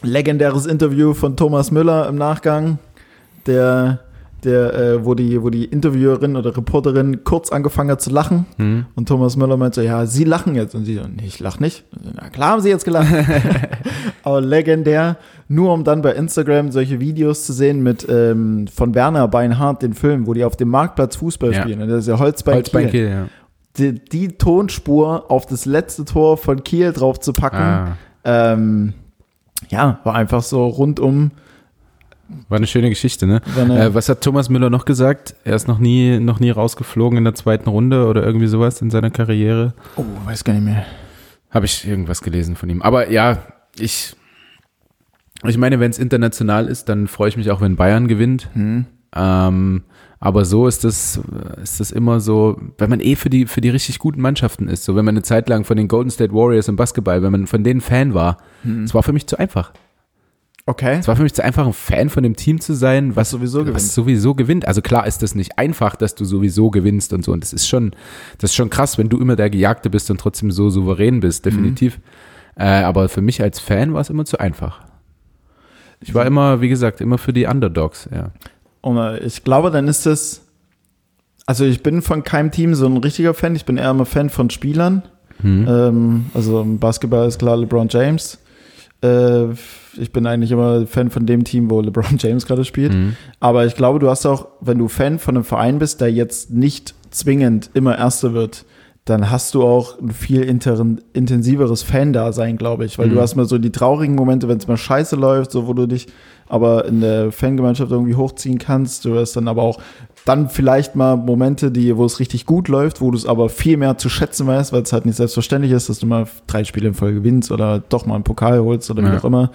legendäres Interview von Thomas Müller im Nachgang, der, der äh, wo, die, wo die Interviewerin oder Reporterin kurz angefangen hat zu lachen. Hm. Und Thomas Müller meinte so, ja, Sie lachen jetzt. Und sie so, nee, ich lach nicht. Na klar haben Sie jetzt gelacht. Aber legendär, nur um dann bei Instagram solche Videos zu sehen mit ähm, von Werner Beinhardt, den Film, wo die auf dem Marktplatz Fußball Ja. spielen. Und das ist ja Holzbein, Holzbein Kiel. Kiel, ja. Die, die Tonspur auf das letzte Tor von Kiel drauf zu packen, Ah, ähm, ja, war einfach so rundum. war eine schöne Geschichte, ne? Eine, Äh, was hat Thomas Müller noch gesagt? Er ist noch nie, noch nie rausgeflogen in der zweiten Runde oder irgendwie sowas in seiner Karriere. oh, weiß gar nicht mehr. Habe ich irgendwas gelesen von ihm. Aber ja, ich, ich meine, wenn es international ist, dann freue ich mich auch, wenn Bayern gewinnt. Hm. Ähm, aber so ist das, ist das immer so, wenn man eh für die, für die richtig guten Mannschaften ist, so wenn man eine Zeit lang von den Golden State Warriors im Basketball, wenn man von denen Fan war, es war für mich zu einfach. Okay. Es war für mich zu einfach, ein Fan von dem Team zu sein, was, sowieso gewinnt. was sowieso gewinnt. Also klar ist das nicht einfach, dass du sowieso gewinnst und so. Und das ist schon, das ist schon krass, wenn du immer der Gejagte bist und trotzdem so souverän bist, definitiv. Äh, aber für mich als Fan war es immer zu einfach. Ich war immer, wie gesagt, immer für die Underdogs, ja. Und äh, ich glaube, dann ist es. Also ich bin von keinem Team so ein richtiger Fan. Ich bin eher immer Fan von Spielern. Hm. Ähm, also im Basketball ist klar LeBron James. Äh, ich bin eigentlich immer Fan von dem Team, wo LeBron James gerade spielt. Mhm. Aber ich glaube, du hast auch, wenn du Fan von einem Verein bist, der jetzt nicht zwingend immer Erster wird, dann hast du auch ein viel intensiveres Fan-Dasein, glaube ich. Weil mhm. du hast mal so die traurigen Momente, wenn es mal scheiße läuft, so wo du dich aber in der Fangemeinschaft irgendwie hochziehen kannst. Du hast dann aber auch dann vielleicht mal Momente, die, wo es richtig gut läuft, wo du es aber viel mehr zu schätzen weißt, weil es halt nicht selbstverständlich ist, dass du mal drei Spiele in Folge gewinnst oder doch mal einen Pokal holst oder wie auch immer.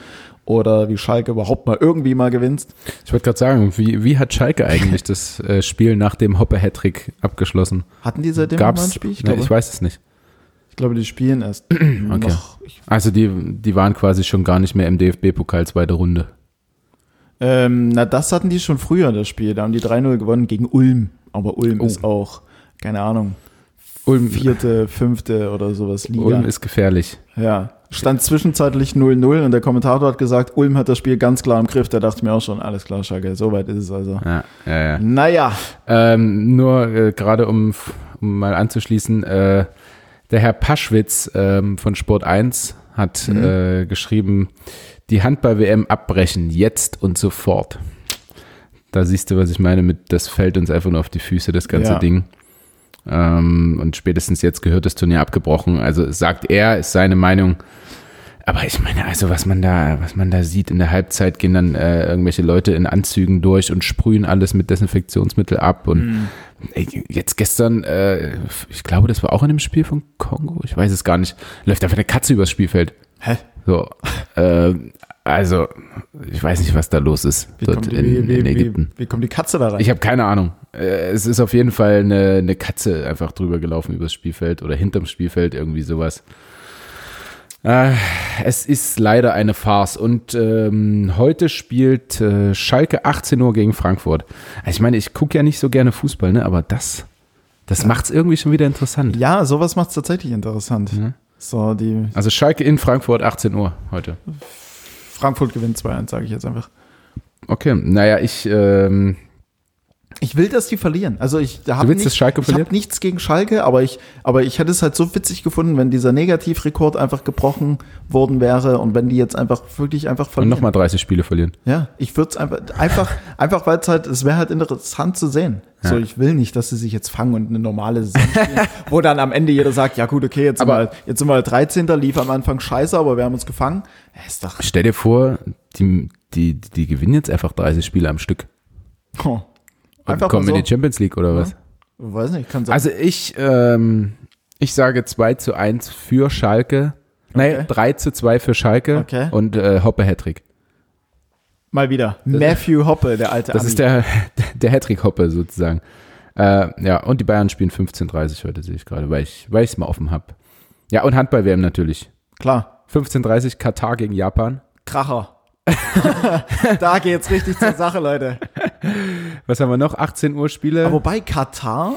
Oder wie Schalke überhaupt mal irgendwie mal gewinnst. Ich wollte gerade sagen, wie, wie hat Schalke eigentlich das äh, Spiel nach dem Hoppe-Hattrick abgeschlossen? Hatten die seitdem Gab's, mal ein Spiel? Ich, glaube, ich weiß es nicht. Ich glaube, die spielen erst. okay. Also die, die waren quasi schon gar nicht mehr im DFB-Pokal zweite Runde. Ähm, na, das hatten die schon früher, das Spiel. Da haben die 3-0 gewonnen gegen Ulm. Aber Ulm oh. ist auch, keine Ahnung, Ulm. vierte, fünfte oder sowas Liga. Ulm ist gefährlich. Ja. Stand zwischenzeitlich 0-0 und der Kommentator hat gesagt, Ulm hat das Spiel ganz klar im Griff. Da dachte ich mir auch schon, alles klar, Schalke, so weit ist es also. Ja, ja, ja. Naja. Ähm, nur äh, gerade um, um mal anzuschließen, äh, der Herr Paschwitz ähm, von Sport 1 hat mhm. äh, geschrieben, die Handball-WM abbrechen, jetzt und sofort. Da siehst du, was ich meine mit, das fällt uns einfach nur auf die Füße, das ganze ja. Ding. Ähm, und spätestens jetzt gehört das Turnier abgebrochen. Also sagt er, ist seine Meinung. Aber ich meine, also was man da, was man da sieht in der Halbzeit, gehen dann äh, irgendwelche Leute in Anzügen durch und sprühen alles mit Desinfektionsmittel ab. Und mhm. jetzt gestern, äh, ich glaube, das war auch in dem Spiel von Kongo, ich weiß es gar nicht, läuft einfach eine Katze übers Spielfeld. Hä? So, äh, also, ich weiß nicht, was da los ist wie dort die, in, wie, in, Ägypten. Wie, wie, kommt die Katze da rein? Ich habe keine Ahnung. Äh, es ist auf jeden Fall eine, eine Katze einfach drüber gelaufen übers Spielfeld oder hinterm Spielfeld, irgendwie sowas. Äh, es ist leider eine Farce. Und ähm, heute spielt äh, Schalke 18 Uhr gegen Frankfurt. Also ich meine, ich gucke ja nicht so gerne Fußball, ne? aber das, das macht es irgendwie schon wieder interessant. Ja, sowas macht es tatsächlich interessant. Ja. So, die also Schalke in Frankfurt 18 Uhr heute. Frankfurt gewinnt 2-1, sage ich jetzt einfach. Okay, naja, ich. Ähm, ich will, dass die verlieren. Also ich da habe nicht, hab nichts gegen Schalke, aber ich, aber ich hätte es halt so witzig gefunden, wenn dieser Negativrekord einfach gebrochen worden wäre und wenn die jetzt einfach wirklich einfach verlieren. Und nochmal 30 Spiele verlieren. Ja, ich würde es einfach, einfach, einfach weil es halt, es wäre halt interessant zu sehen. Ja. So, ich will nicht, dass sie sich jetzt fangen und eine normale Saison spielen, wo dann am Ende jeder sagt, ja gut, okay, jetzt sind, wir, jetzt sind wir 13. lief am Anfang scheiße, aber wir haben uns gefangen. Ist doch Stell dir vor, die, die, die gewinnen jetzt einfach 30 Spiele am Stück. Oh. Einfach kommen so. in die Champions League oder was? Ja. Weiß nicht, kann sein. Also ich, ähm, ich sage 2 zu 1 für Schalke. Okay. Nein, 3 zu 2 für Schalke okay. und äh, Hoppe Hattrick. Mal wieder. Matthew Hoppe, der alte Das Ami. ist der, der Hattrick Hoppe sozusagen. Äh, ja, und die Bayern spielen 15.30 heute, sehe ich gerade, weil ich es mal offen habe. Ja, und Handball-WM natürlich. Klar. 15.30 Katar gegen Japan. Kracher. da geht's richtig zur Sache, Leute. Was haben wir noch? 18 Uhr Spiele. Aber wobei Katar,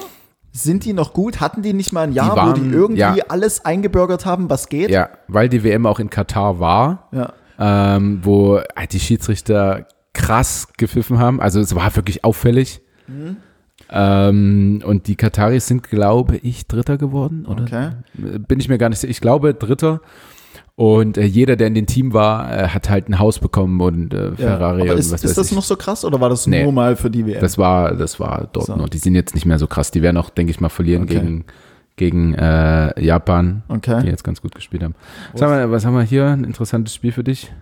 sind die noch gut? Hatten die nicht mal ein Jahr, die waren, wo die irgendwie ja. alles eingebürgert haben, was geht? Ja, weil die WM auch in Katar war, ja. ähm, wo äh, die Schiedsrichter krass gepfiffen haben. Also es war wirklich auffällig. Mhm. Ähm, und die Kataris sind, glaube ich, Dritter geworden. Oder? Okay. Bin ich mir gar nicht sicher. Ich glaube Dritter. Und äh, jeder, der in dem Team war, äh, hat halt ein Haus bekommen und äh, Ferrari ja, und ist, was Ist das ich. noch so krass oder war das nee, nur mal für die WM? Das war, das war dort so. noch. Die sind jetzt nicht mehr so krass. Die werden auch, denke ich mal, verlieren okay. gegen, gegen äh, Japan, okay. die jetzt ganz gut gespielt haben. Was haben, wir, was haben wir hier? Ein interessantes Spiel für dich.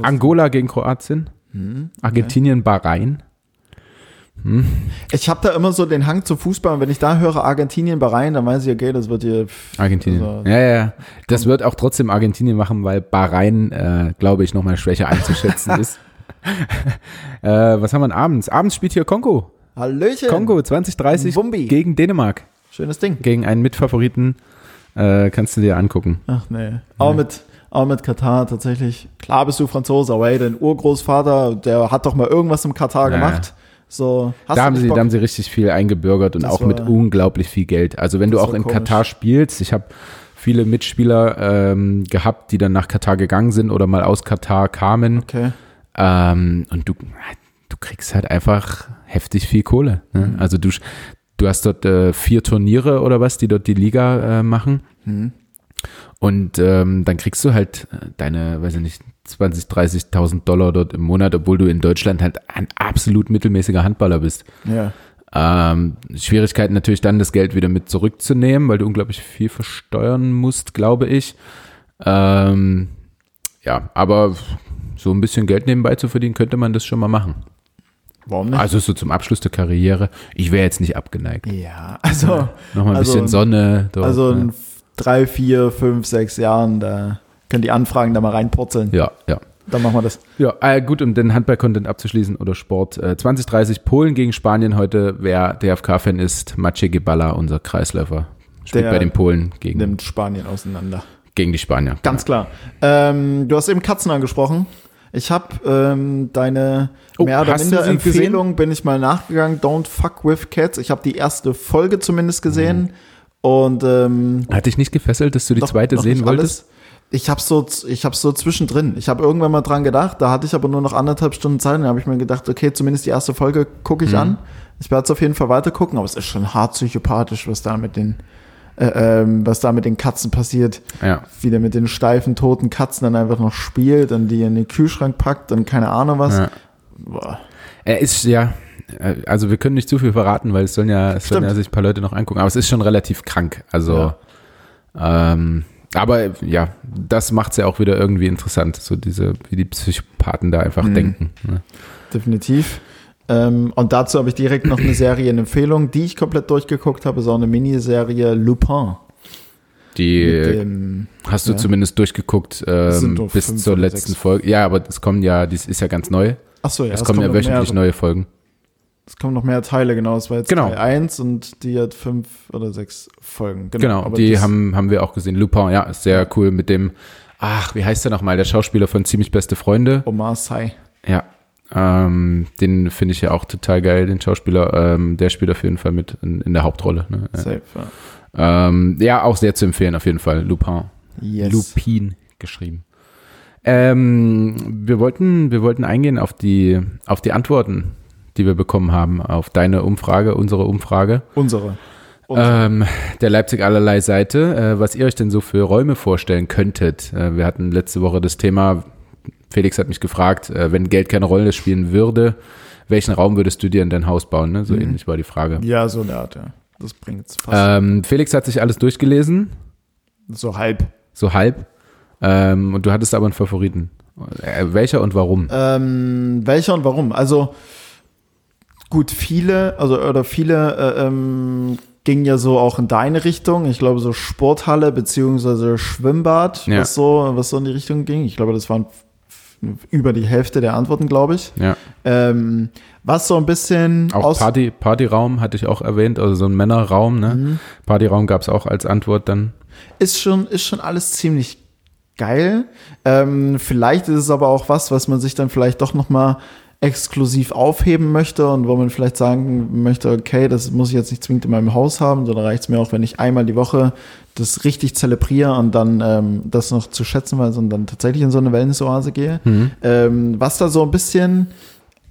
Angola gegen Kroatien. Hm, okay. Argentinien, Bahrain. Hm. Ich habe da immer so den Hang zum Fußball und wenn ich da höre Argentinien, Bahrain, dann weiß ich, okay, das wird hier. Argentinien. Also, ja, ja. Das wird auch trotzdem Argentinien machen, weil Bahrain, äh, glaube ich, nochmal schwächer einzuschätzen ist. äh, was haben wir denn abends? Abends spielt hier Kongo. Hallöchen. Kongo 2030 Bumbi. gegen Dänemark. Schönes Ding. Gegen einen Mitfavoriten. Äh, kannst du dir angucken. Ach nee. Auch mit auch mit Katar tatsächlich. Klar bist du Franzose, aber hey, dein Urgroßvater, der hat doch mal irgendwas im Katar ja. gemacht. So, da, haben sie, da haben sie richtig viel eingebürgert und das auch mit unglaublich viel Geld. Also wenn du auch in komisch. Katar spielst, ich habe viele Mitspieler ähm, gehabt, die dann nach Katar gegangen sind oder mal aus Katar kamen. Okay. Ähm, und du, du kriegst halt einfach heftig viel Kohle. Ne? Mhm. Also du, du hast dort äh, vier Turniere oder was, die dort die Liga äh, machen. Mhm. Und ähm, dann kriegst du halt äh, deine, weiß ich nicht, 20, 30.000 Dollar dort im Monat, obwohl du in Deutschland halt ein absolut mittelmäßiger Handballer bist. Ja. Ähm, Schwierigkeiten natürlich dann, das Geld wieder mit zurückzunehmen, weil du unglaublich viel versteuern musst, glaube ich. Ähm, ja, aber so ein bisschen Geld nebenbei zu verdienen, könnte man das schon mal machen. Warum nicht? Also so zum Abschluss der Karriere. Ich wäre jetzt nicht abgeneigt. ja, also, Nochmal ein Also- bisschen Sonne. Dort, also ne? in drei, vier, fünf, sechs Jahren, da können die Anfragen da mal reinpurzeln. ja, ja. Dann machen wir das. Ja, äh, gut, um den Handball-Content abzuschließen oder Sport. Äh, 2030 Polen gegen Spanien heute. Wer DFK-Fan ist, Maciej Gebala, unser Kreisläufer. Spielt Der bei den Polen gegen, Nimmt Spanien auseinander. gegen die Spanier. Ganz klar. Ähm, du hast eben Katzen angesprochen. Ich habe ähm, deine Oh, mehr oder minder? Empfehlung, bin ich mal nachgegangen. Don't fuck with cats. Ich habe die erste Folge zumindest gesehen. Und ähm, Hat dich nicht gefesselt, dass du die noch- zweite sehen wolltest? alles. Ich habe so, ich habe so zwischendrin. Ich habe irgendwann mal dran gedacht. Da hatte ich aber nur noch anderthalb Stunden Zeit. Und da habe ich mir gedacht, okay, zumindest die erste Folge gucke Mhm. ich an. Ich werde es auf jeden Fall weiter gucken. Aber es ist schon hart psychopathisch, was da mit den, äh, ähm, was da mit den Katzen passiert Ja. wie der mit den steifen, toten Katzen dann einfach noch spielt und die in den Kühlschrank packt und keine Ahnung was. ja. Boah. Er ist ja, äh, also wir können nicht zu viel verraten, weil es sollen ja, es sollen ja sich ein paar Leute noch angucken, aber es ist schon relativ krank. Also, ähm, aber ja, das macht es ja auch wieder irgendwie interessant, so diese, wie die Psychopathen da einfach Mhm. denken. Ne? Definitiv. Ähm, und dazu habe ich direkt noch eine Serie in Empfehlung, die ich komplett durchgeguckt habe, auch eine Miniserie Lupin. Die dem, hast du ja. zumindest durchgeguckt ähm, bis zur letzten. Folge. Ja, aber es kommen ja, das ist ja ganz neu. achso, ja, es kommen ja wöchentlich mehr, neue Folgen. Es kommen noch mehr Teile, genau. Es war jetzt Genau. Teil 1 und die hat fünf oder sechs Folgen. Genau, aber die haben, haben wir auch gesehen. Lupin, ja, ist sehr cool mit dem, ach, wie heißt der nochmal? Der Schauspieler von Ziemlich Beste Freunde. Omar Sy. Ja, ähm, den finde ich ja auch total geil, den Schauspieler. Ähm, der spielt auf jeden Fall mit in, in der Hauptrolle. Ne? Ja. Safe, ja. Ähm, ja, auch sehr zu empfehlen auf jeden Fall. Lupin. Yes. Lupin geschrieben. Ähm, wir wollten, wir wollten eingehen auf die, auf die Antworten, die wir bekommen haben, auf deine Umfrage, unsere Umfrage. Unsere. Ähm, der Leipzig allerlei Seite, äh, was ihr euch denn so für Räume vorstellen könntet. Äh, wir hatten letzte Woche das Thema, Felix hat mich gefragt, äh, wenn Geld keine Rolle spielen würde, welchen Raum würdest du dir in dein Haus bauen? Ne? So ähnlich war die Frage. ja, so eine Art, ja. Das bringt's fast. Ähm, Felix hat sich alles durchgelesen, so halb. so halb. Ähm, und du hattest aber einen Favoriten. Äh, welcher und warum? Ähm, welcher und warum? Also gut, viele, also oder viele äh, ähm, gingen ja so auch in deine Richtung. Ich glaube so Sporthalle beziehungsweise Schwimmbad, Ja. was so, was so in die Richtung ging. Ich glaube, das waren über die Hälfte der Antworten, glaube ich. Ja, Ähm, was so ein bisschen auch Party, Partyraum hatte ich auch erwähnt, also so ein Männerraum. Ne? Mhm. Partyraum gab es auch als Antwort dann. ist schon, ist schon alles ziemlich geil. Ähm, vielleicht ist es aber auch was, was man sich dann vielleicht doch noch mal exklusiv aufheben möchte und wo man vielleicht sagen möchte, okay, das muss ich jetzt nicht zwingend in meinem Haus haben, sondern reicht es mir auch, wenn ich einmal die Woche das richtig zelebriere und dann ähm, das noch zu schätzen weiß und dann tatsächlich in so eine Wellness-Oase gehe. Ähm, was da so ein bisschen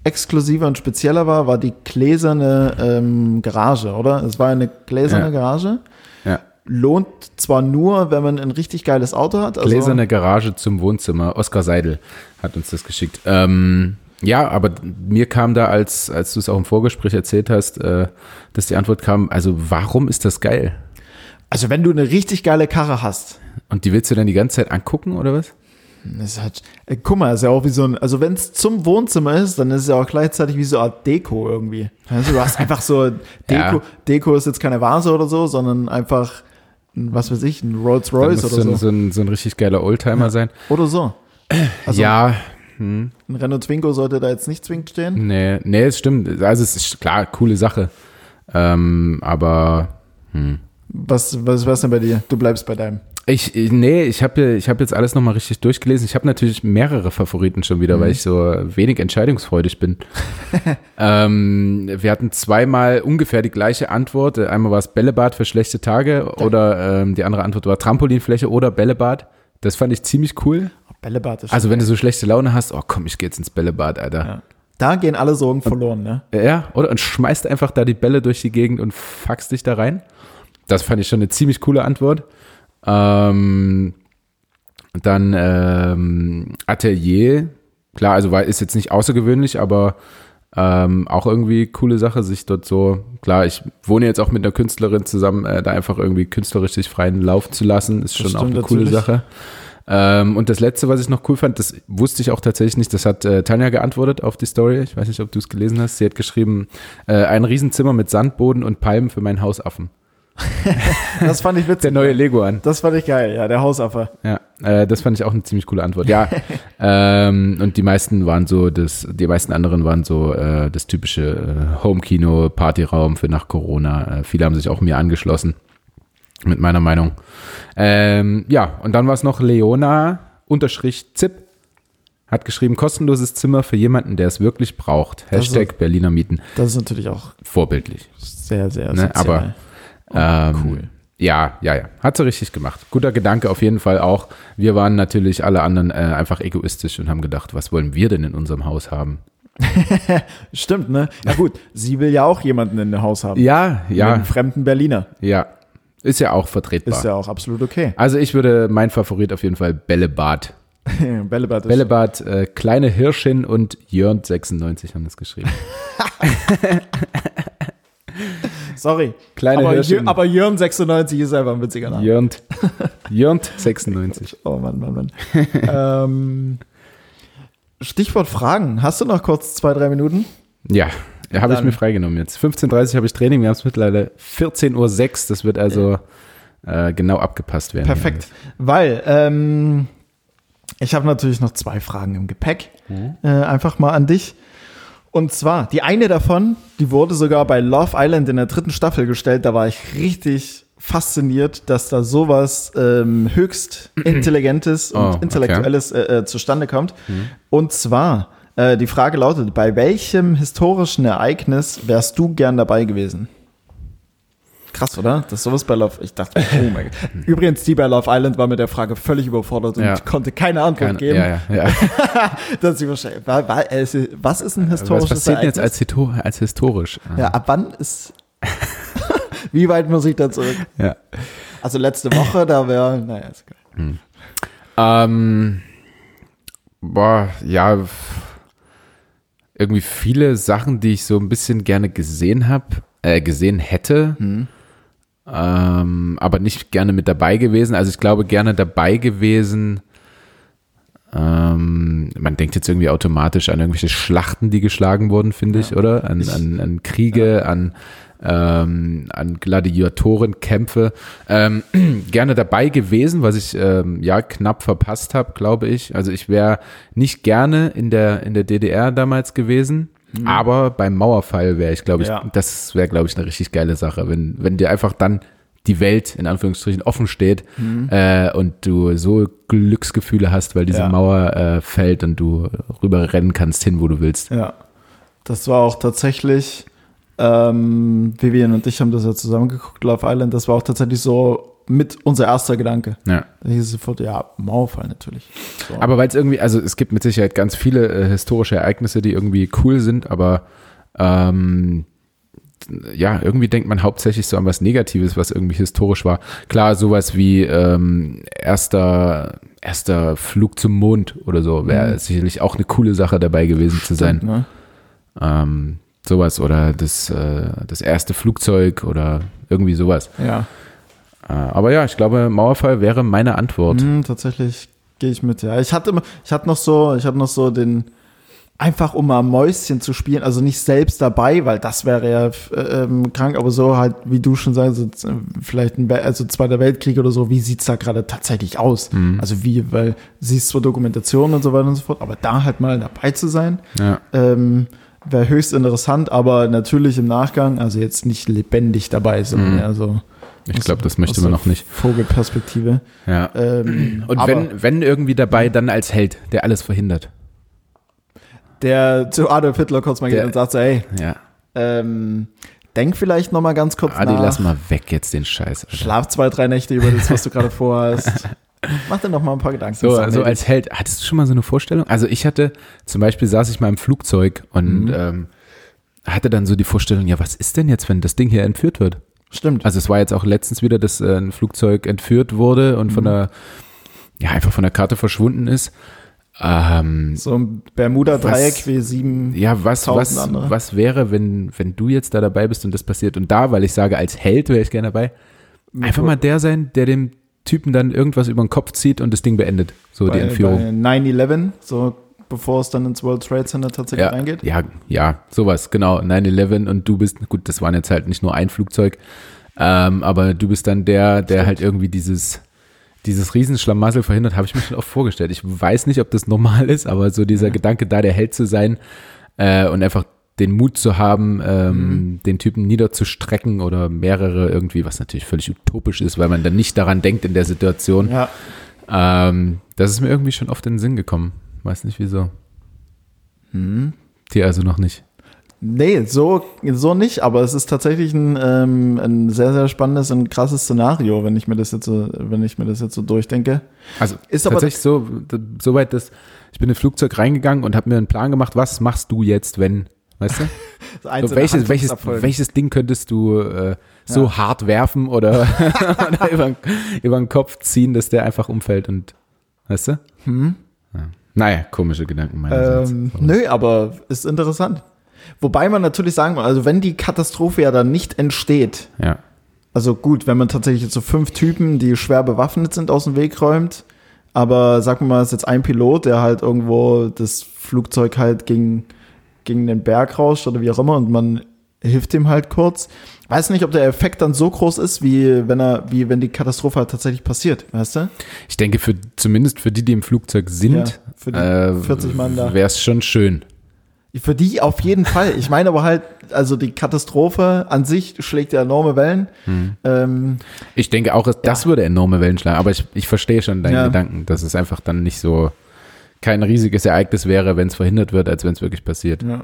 exklusiver und spezieller war, war die gläserne ähm, Garage, oder? Es war eine gläserne Ja. Garage Ja. lohnt zwar nur, wenn man ein richtig geiles Auto hat. Also, Gläserne Garage zum Wohnzimmer. Oskar Seidel hat uns das geschickt. Ähm, ja, aber mir kam da, als, als du es auch im Vorgespräch erzählt hast, äh, dass die Antwort kam, also warum ist das geil? also wenn du eine richtig geile Karre hast, Und die willst du dann die ganze Zeit angucken oder was? das ist halt, äh, guck mal, ist ja auch wie so ein, also wenn es zum Wohnzimmer ist, dann ist es ja auch gleichzeitig wie so eine Art Deko irgendwie. Also du hast einfach so Deko, Ja. Deko ist jetzt keine Vase oder so, sondern einfach, ein, was weiß ich, ein Rolls Royce oder so, so. ein, so, ein, richtig geiler Oldtimer sein. Oder so. Also ja, ein Renault Twingo sollte da jetzt nicht zwingend stehen. nee, nee, es stimmt. Also es ist klar, coole Sache. Ähm, aber Was, was was denn bei dir? Du bleibst bei deinem. Ich, ich- nee, ich habe ich hab jetzt alles nochmal richtig durchgelesen. Ich habe natürlich mehrere Favoriten schon wieder, weil ich so wenig entscheidungsfreudig bin. ähm, wir hatten zweimal ungefähr die gleiche Antwort. Einmal war es Bällebad für schlechte Tage oder ähm, die andere Antwort war Trampolinfläche oder Bällebad. Das fand ich ziemlich cool. Bällebad ist Also wenn du so schlechte Laune hast, oh komm, ich gehe jetzt ins Bällebad, Alter. ja. Da gehen alle Sorgen verloren, ne? Ja, oder? Und schmeißt einfach da die Bälle durch die Gegend und fuckst dich da rein. Das fand ich schon eine ziemlich coole Antwort. Ähm, dann ähm, Atelier. Klar, also war, ist jetzt nicht außergewöhnlich, aber Ähm, auch irgendwie coole Sache, sich dort so, klar, ich wohne jetzt auch mit einer Künstlerin zusammen, äh, da einfach irgendwie künstlerisch sich freien Lauf zu lassen, ist schon Das auch eine coole natürlich. Sache. Ähm, und das letzte, was ich noch cool fand, das wusste ich auch tatsächlich nicht, das hat äh, Tanja geantwortet auf die Story. Ich weiß nicht, ob du es gelesen hast. Sie hat geschrieben, äh, ein Riesenzimmer mit Sandboden und Palmen für meinen Hausaffen. Das fand ich witzig. Der neue Lego an. Das fand ich geil, ja, der Hausaffe. Ja, äh, das fand ich auch eine ziemlich coole Antwort. Ja, ähm, und die meisten waren so, das, die meisten anderen waren so äh, das typische äh, Home-Kino, Partyraum für nach Corona. Äh, viele haben sich auch mir angeschlossen mit meiner Meinung. Ähm, ja, und dann war es noch Leona unterstrich Zip. Hat geschrieben, kostenloses Zimmer für jemanden, der es wirklich braucht. Das ist- Hashtag Berliner Mieten. Das ist natürlich auch Vorbildlich. sehr, sehr Ne, aber- Oh, Ähm, cool. Ja, ja, ja. Hat sie richtig gemacht. Guter Gedanke auf jeden Fall auch. Wir waren natürlich alle anderen äh, einfach egoistisch und haben gedacht, was wollen wir denn in unserem Haus haben? Stimmt, ne? Ja gut, sie will ja auch jemanden in dem Haus haben. Ja, ja, Einen fremden Berliner. ja. Ist ja auch vertretbar. Ist ja auch absolut okay. also ich würde, mein Favorit auf jeden Fall Bällebad. Bällebad ist Bällebad, äh, kleine Hirschin und Jörn96 haben das geschrieben. Sorry. Kleine aber, Hirschin. Aber Jörn 96 ist einfach ein witziger Name. Jörn, Jörn96. Oh Mann, Mann, Mann. ähm, Stichwort Fragen. Hast du noch kurz zwei, drei Minuten? Ja, ja habe ich mir freigenommen jetzt. 15.30 Uhr habe ich Training, wir haben es mittlerweile 14.06 Uhr. Das wird also äh, genau abgepasst werden. Perfekt. Weil ähm, ich habe natürlich noch zwei Fragen im Gepäck. Äh, einfach mal an dich. Und zwar, die eine davon, die wurde sogar bei Love Island in der dritten Staffel gestellt. Da war ich richtig fasziniert, dass da sowas ähm, höchst Intelligentes Oh, und okay. Intellektuelles äh, äh, zustande kommt. Und zwar, äh, die Frage lautet, bei welchem historischen Ereignis wärst du gern dabei gewesen? Krass, oder? Das ist sowas bei Love. Ich dachte, oh mein Gott. Übrigens, die bei Love Island war mit der Frage völlig überfordert und Ja. konnte keine Antwort Keine, geben. ja, ja, ja. Das ist wahrscheinlich. War, war, äh, was ist ein Was historisches passiert denn jetzt Ereignis? als, als historisch? ja, ab wann ist. Wie weit muss ich da zurück? Ja. Also letzte Woche, da wäre. Naja, ist egal. Ähm, boah, ja, irgendwie viele Sachen, die ich so ein bisschen gerne gesehen habe, äh, gesehen hätte, ähm, aber nicht gerne mit dabei gewesen. Also ich glaube gerne dabei gewesen. Ähm, man denkt jetzt irgendwie automatisch an irgendwelche Schlachten, die geschlagen wurden, finde ich, oder? An, an, an Kriege, an, ähm, an Gladiatorenkämpfe. Ähm, gerne dabei gewesen, was ich ähm, ja knapp verpasst habe, glaube ich. Also ich wäre nicht gerne in der, in der DDR damals gewesen. Aber beim Mauerfall wäre ich, glaube ich, Ja. das wäre, glaube ich, eine richtig geile Sache, wenn, wenn dir einfach dann die Welt in Anführungsstrichen offen steht äh, und du so Glücksgefühle hast, weil diese Ja. Mauer äh, fällt und du rüber rennen kannst hin, wo du willst. Ja. Das war auch tatsächlich. Ähm, Vivian und ich haben das ja zusammen geguckt, Love Island. Das war auch tatsächlich so mit unser erster Gedanke. Ja. Da hieß es sofort, ja, Mauerfall natürlich. So. Aber weil es irgendwie, also es gibt mit Sicherheit ganz viele äh, historische Ereignisse, die irgendwie cool sind, aber ähm, ja, irgendwie denkt man hauptsächlich so an was Negatives, was irgendwie historisch war. Klar, sowas wie ähm, erster, erster Flug zum Mond oder so wäre sicherlich auch eine coole Sache dabei gewesen zu sein. Ne? Ähm, sowas oder das, äh, das erste Flugzeug oder irgendwie sowas. Ja. Äh, aber ja, ich glaube, Mauerfall wäre meine Antwort. Hm, tatsächlich gehe ich mit, ja. Ich hatte, ich hatte noch so, ich hatte noch so den, einfach um mal Mäuschen zu spielen, also nicht selbst dabei, weil das wäre ja äh, ähm, krank, aber so halt, wie du schon sagst, so, äh, vielleicht ein, also Zweiter Weltkrieg oder so, wie sieht's da gerade tatsächlich aus? Also wie, weil siehst zwar Dokumentationen und so weiter und so fort, aber da halt mal dabei zu sein, Ja. ähm, wäre höchst interessant, aber natürlich im Nachgang, also jetzt nicht lebendig dabei, sondern eher so Ich glaube, das möchte man noch nicht. Vogelperspektive. Ja. Ähm, Und wenn, wenn irgendwie dabei, dann als Held, der alles verhindert. der zu Adolf Hitler kurz mal geht Der- und sagt so, hey, Ja. ähm, denk vielleicht noch mal ganz kurz Adi, nach. lass mal weg jetzt den Scheiß. Alter. Schlaf zwei, drei Nächte über das, was du gerade vorhast. Mach dir noch mal ein paar Gedanken. So, Sag so mir, als Held, hattest du schon mal so eine Vorstellung? Also ich hatte, zum Beispiel saß ich mal im Flugzeug und Mhm. ähm, hatte dann so die Vorstellung, ja, was ist denn jetzt, wenn das Ding hier entführt wird? Stimmt. Also es war jetzt auch letztens wieder, dass äh, ein Flugzeug entführt wurde und Mhm. von der, ja, einfach von der Karte verschwunden ist. Ähm, So ein Bermuda-Dreieck wie sieben. ja, was, was, andere. was wäre, wenn, wenn du jetzt da dabei bist und das passiert und da, weil ich sage, als Held wäre ich gerne dabei, einfach mal der sein, der dem Typen dann irgendwas über den Kopf zieht und das Ding beendet. So die bei, Entführung. bei 9-11, so bevor es dann ins World Trade Center tatsächlich Ja, reingeht. ja, ja, sowas, genau. 9-11 und du bist, gut, das waren jetzt halt nicht nur ein Flugzeug, ähm, aber du bist dann der, der halt irgendwie dieses, dieses Riesenschlamassel verhindert, habe ich mir schon oft vorgestellt. Ich weiß nicht, ob das normal ist, aber so dieser Gedanke, da der Held zu sein äh, und einfach den Mut zu haben, ähm, den Typen niederzustrecken oder mehrere irgendwie, was natürlich völlig utopisch ist, weil man dann nicht daran denkt in der Situation. Ja. Ähm, das ist mir irgendwie schon oft in den Sinn gekommen. Weiß nicht wieso. Dir also noch nicht. Nee, so, so nicht, aber es ist tatsächlich ein, ähm, ein sehr, sehr spannendes und krasses Szenario, wenn ich mir das jetzt so, wenn ich mir das jetzt so durchdenke. Also Ist aber- tatsächlich so, so weit, dass ich bin in ein Flugzeug reingegangen und habe mir einen Plan gemacht, was machst du jetzt, wenn, weißt du? So welches, welches, welches Ding könntest du äh, so hart werfen oder, oder über, den- über den Kopf ziehen, dass der einfach umfällt und, weißt du? Hm? Ja. Naja, komische Gedanken meinerseits. Ähm, nö, aber ist interessant. Wobei man natürlich sagen muss, also wenn die Katastrophe ja dann nicht entsteht, Ja, also gut, wenn man tatsächlich jetzt so fünf Typen, die schwer bewaffnet sind, aus dem Weg räumt, aber sagen wir mal, es ist jetzt ein Pilot, der halt irgendwo das Flugzeug halt gegen, gegen den Berg rauscht oder wie auch immer und man hilft ihm halt kurz. Weiß nicht, ob der Effekt dann so groß ist, wie wenn er, wie wenn die Katastrophe halt tatsächlich passiert, weißt du? ich denke, für, zumindest für die, die im Flugzeug sind, Ja, äh, 40 Mann da. wäre es schon schön. Für die auf jeden Fall. Ich meine aber halt, also die Katastrophe an sich schlägt ja enorme Wellen. Hm. Ähm, Ich denke auch, das würde enorme Wellen schlagen, aber ich, ich verstehe schon deinen Ja. Gedanken, dass es einfach dann nicht so kein riesiges Ereignis wäre, wenn es verhindert wird, als wenn es wirklich passiert. ja.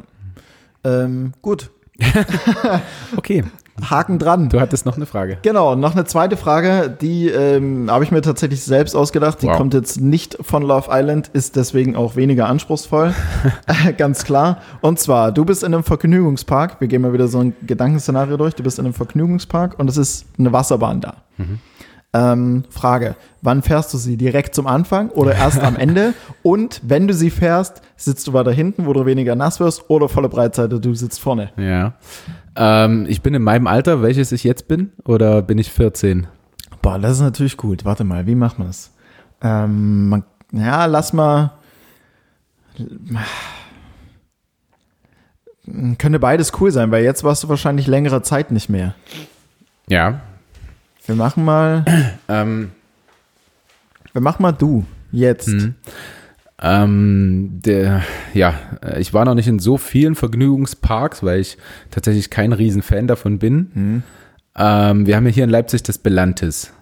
ähm, gut, Okay, Haken dran. du hattest noch eine Frage. Genau, noch eine zweite Frage, die ähm, habe ich mir tatsächlich selbst ausgedacht. Die Wow. kommt jetzt nicht von Love Island, ist deswegen auch weniger anspruchsvoll. Ganz klar. Und zwar, du bist in einem Vergnügungspark. Wir gehen mal wieder so ein Gedankenszenario durch. Du bist in einem Vergnügungspark und es ist eine Wasserbahn da. Ähm, Frage, wann fährst du sie? Direkt zum Anfang oder erst am Ende? Und wenn du sie fährst, sitzt du weiter hinten, wo du weniger nass wirst oder volle Breitseite, du sitzt vorne? Ja. Ähm, ich bin in meinem Alter, welches ich jetzt bin, oder bin ich 14? Boah, das ist natürlich gut. Warte mal, wie macht man das? Ähm, man, ja, lass mal. Könnte beides cool sein, weil jetzt warst du wahrscheinlich längere Zeit nicht mehr. Ja. Wir machen mal, Ähm, wir machen mal du jetzt. Mhm. ähm, der, ja, äh, ich war noch nicht in so vielen Vergnügungsparks, weil ich tatsächlich kein Riesenfan davon bin. Mhm. Ähm, wir haben ja hier in Leipzig das Belantis.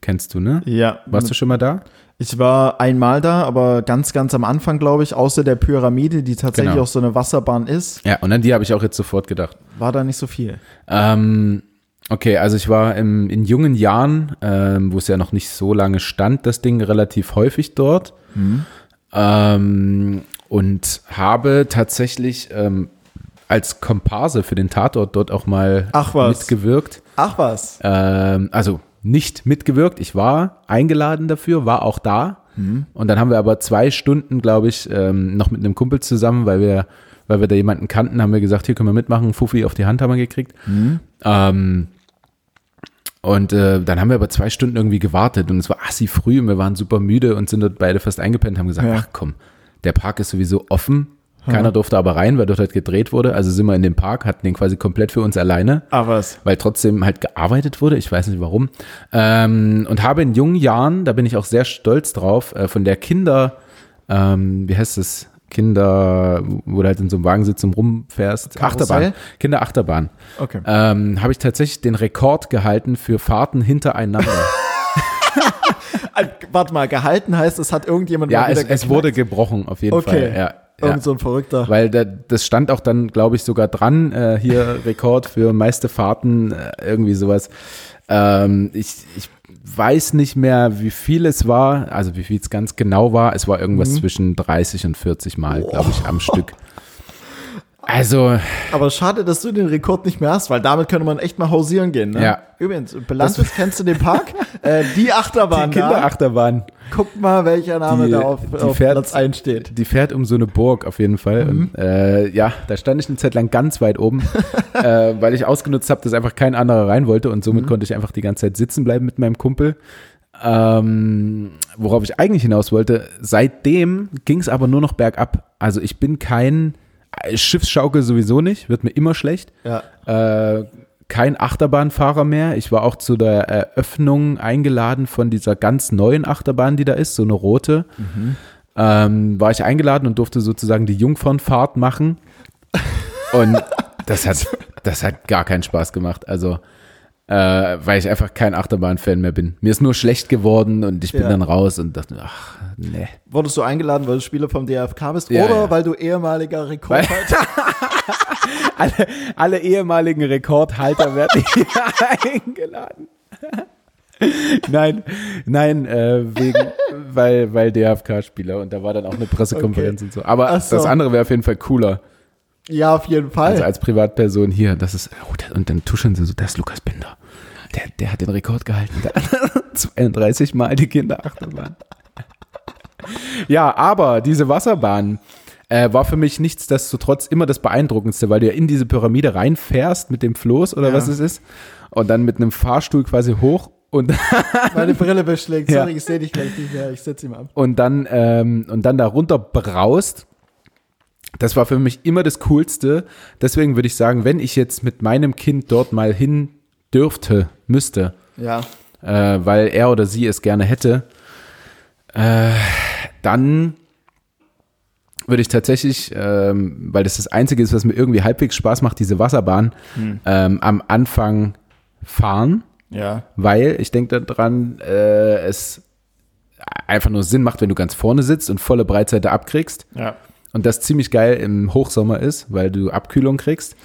Kennst du, ne? Ja, Warst du schon mal da? ich war einmal da, aber ganz, ganz am Anfang, glaube ich, außer der Pyramide, die tatsächlich Genau. auch so eine Wasserbahn ist, Ja, und an die habe ich auch jetzt sofort gedacht. war da nicht so viel. Ähm, okay, also ich war im, in jungen Jahren, ähm, wo es ja noch nicht so lange stand, das Ding relativ häufig dort. Ähm, und habe tatsächlich ähm, als Komparse für den Tatort dort auch mal Ach was. mitgewirkt. Ach was. Ähm, also nicht mitgewirkt, ich war eingeladen dafür, war auch da. Und dann haben wir aber zwei Stunden, glaube ich, ähm, noch mit einem Kumpel zusammen, weil wir, weil wir da jemanden kannten, haben wir gesagt, hier können wir mitmachen, Fuffi auf die Hand haben wir gekriegt. Ähm, und äh, dann haben wir aber zwei Stunden irgendwie gewartet und es war assi früh und wir waren super müde und sind dort beide fast eingepennt, haben gesagt, Ja. ach komm, der Park ist sowieso offen. Keiner durfte aber rein, weil dort halt gedreht wurde. Also sind wir in dem Park, hatten den quasi komplett für uns alleine Ach was. weil trotzdem halt gearbeitet wurde, ich weiß nicht warum. Ähm, und habe in jungen Jahren, da bin ich auch sehr stolz drauf, äh, von der Kinder, ähm, wie heißt es, Kinder, wo du halt in so einem Wagen sitzt und rumfährst, Karussell? Achterbahn, Kinderachterbahn, Okay. ähm, habe ich tatsächlich den Rekord gehalten für Fahrten hintereinander. Warte mal, gehalten heißt, es hat irgendjemand ja, es, es wurde gebrochen, auf jeden Okay. Fall. Ja, ja. Irgend so ein Verrückter. Weil da, das stand auch dann, glaube ich, sogar dran, äh, hier Rekord für meiste Fahrten, äh, irgendwie sowas. Ähm, ich, ich weiß nicht mehr, wie viel es war, also wie viel es ganz genau war. Es war irgendwas zwischen 30 und 40 Mal, glaube ich, am Stück. Also, Aber schade, dass du den Rekord nicht mehr hast, weil damit könnte man echt mal hausieren gehen. Ne? Ja. Übrigens, Belantis, kennst du den Park? äh, die Achterbahn die. Kinderachterbahn, Guck mal, welcher Name Die- da auf, auf fährt- Platz 1 steht. die fährt um so eine Burg auf jeden Fall. Und, äh, ja, da stand ich eine Zeit lang ganz weit oben, äh, weil ich ausgenutzt habe, dass einfach kein anderer rein wollte und somit konnte ich einfach die ganze Zeit sitzen bleiben mit meinem Kumpel. Ähm, worauf ich eigentlich hinaus wollte, seitdem ging es aber nur noch bergab. Also ich bin kein Schiffsschaukel sowieso nicht, wird mir immer schlecht. Ja. äh, kein Achterbahnfahrer mehr. Ich war auch zu der Eröffnung eingeladen von dieser ganz neuen Achterbahn, die da ist, so eine rote. Ähm, war ich eingeladen und durfte sozusagen die Jungfernfahrt machen. Und das hat, das hat gar keinen Spaß gemacht. Also, äh, weil ich einfach kein Achterbahn-Fan mehr bin. Mir ist nur schlecht geworden und ich bin Ja. dann raus und dachte, ach, nee. Wurdest du eingeladen, weil du Spieler vom DFK bist Ja, oder ja. weil du ehemaliger Rekordhalter Alle, alle ehemaligen Rekordhalter werden hier eingeladen. nein, nein, äh, wegen, weil, weil DFK-Spieler und da war dann auch eine Pressekonferenz Okay. und so. Aber so. das andere wäre auf jeden Fall cooler. Ja, auf jeden Fall. Also als Privatperson hier, das ist, oh, das- und dann tuscheln sie so, das ist Lukas Binder. Der, der hat den Rekord gehalten. Der, 32 Mal die Kinderachterbahn. Ja, aber diese Wasserbahn äh, war für mich nichtsdestotrotz immer das Beeindruckendste, weil du ja in diese Pyramide reinfährst mit dem Floß oder Ja. was es ist und dann mit einem Fahrstuhl quasi hoch und Meine Brille beschlägt. Ja. Sorry, ich sehe dich gleich nicht mehr. Ich setze ihn ab. und dann, ähm, und dann da runter braust. Das war für mich immer das Coolste. Deswegen würde ich sagen, wenn ich jetzt mit meinem Kind dort mal hin dürfte, müsste, Ja. äh, weil er oder sie es gerne hätte, äh, dann würde ich tatsächlich, ähm, weil das das Einzige ist, was mir irgendwie halbwegs Spaß macht, diese Wasserbahn, ähm, am Anfang fahren Ja. weil ich denke daran, äh, es einfach nur Sinn macht, wenn du ganz vorne sitzt und volle Breitseite abkriegst. Ja. Und das ziemlich geil im Hochsommer ist, weil du Abkühlung kriegst.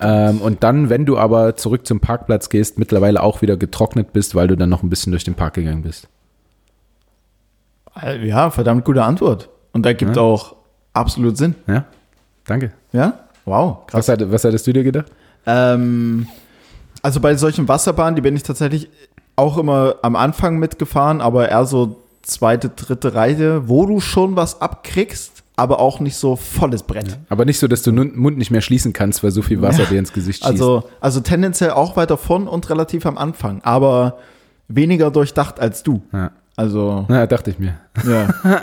Ähm, und dann, wenn du aber zurück zum Parkplatz gehst, mittlerweile auch wieder getrocknet bist, weil du dann noch ein bisschen durch den Park gegangen bist. Äh, Ja, verdammt gute Antwort. Und da gibt Ja. auch absolut Sinn. Ja, danke. Ja? Wow, krass. Was, hat, was hattest du dir gedacht? Ähm, also bei solchen Wasserbahnen, die bin ich tatsächlich auch immer am Anfang mitgefahren, aber eher so zweite, dritte Reihe, wo du schon was abkriegst, aber auch nicht so volles Brett. Aber nicht so, dass du den Mund nicht mehr schließen kannst, weil so viel Wasser Ja. dir ins Gesicht schießt. Also, also tendenziell auch weiter vorn und relativ am Anfang, aber weniger durchdacht als du. ja. Also, Na, dachte ich mir. ja.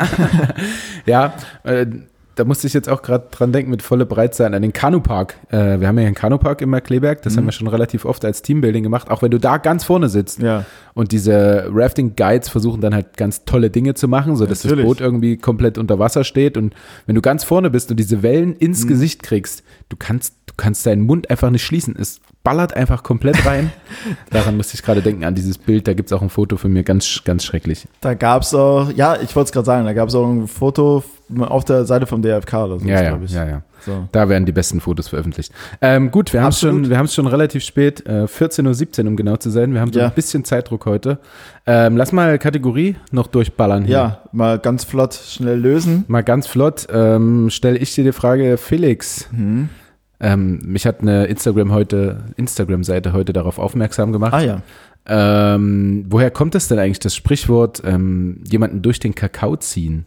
Ja, äh, da musste ich jetzt auch gerade dran denken mit volle Breitseite an den Kanupark. Äh, wir haben ja einen Kanupark in Markleberg, das haben wir schon relativ oft als Teambuilding gemacht, auch wenn du da ganz vorne sitzt. ja. Und diese Rafting-Guides versuchen dann halt ganz tolle Dinge zu machen, so dass Natürlich. das Boot irgendwie komplett unter Wasser steht. Und wenn du ganz vorne bist und diese Wellen ins Mhm. Gesicht kriegst, du kannst, du kannst deinen Mund einfach nicht schließen. Es ballert einfach komplett rein. Daran musste ich gerade denken, an dieses Bild. Da gibt's auch ein Foto von mir, ganz, ganz schrecklich. Da gab es auch, ja, ich wollte es gerade sagen, da gab es auch ein Foto auf der Seite vom DFK oder so, Ja, ja, ja, ja. So. Da werden die besten Fotos veröffentlicht. Ähm, gut, wir haben es schon, wir schon relativ spät, äh, 14.17 Uhr, um genau zu sein. Wir haben so Ja. ein bisschen Zeitdruck heute. Ähm, lass mal Kategorie noch durchballern hier. Ja, mal ganz flott schnell lösen. Mal ganz flott, ähm, stelle ich dir die Frage, Felix. Mhm. Ähm, mich hat eine Instagram heute, Instagram-Seite heute darauf aufmerksam gemacht. Ah ja. Ähm, woher kommt das denn eigentlich, das Sprichwort, ähm, jemanden durch den Kakao ziehen?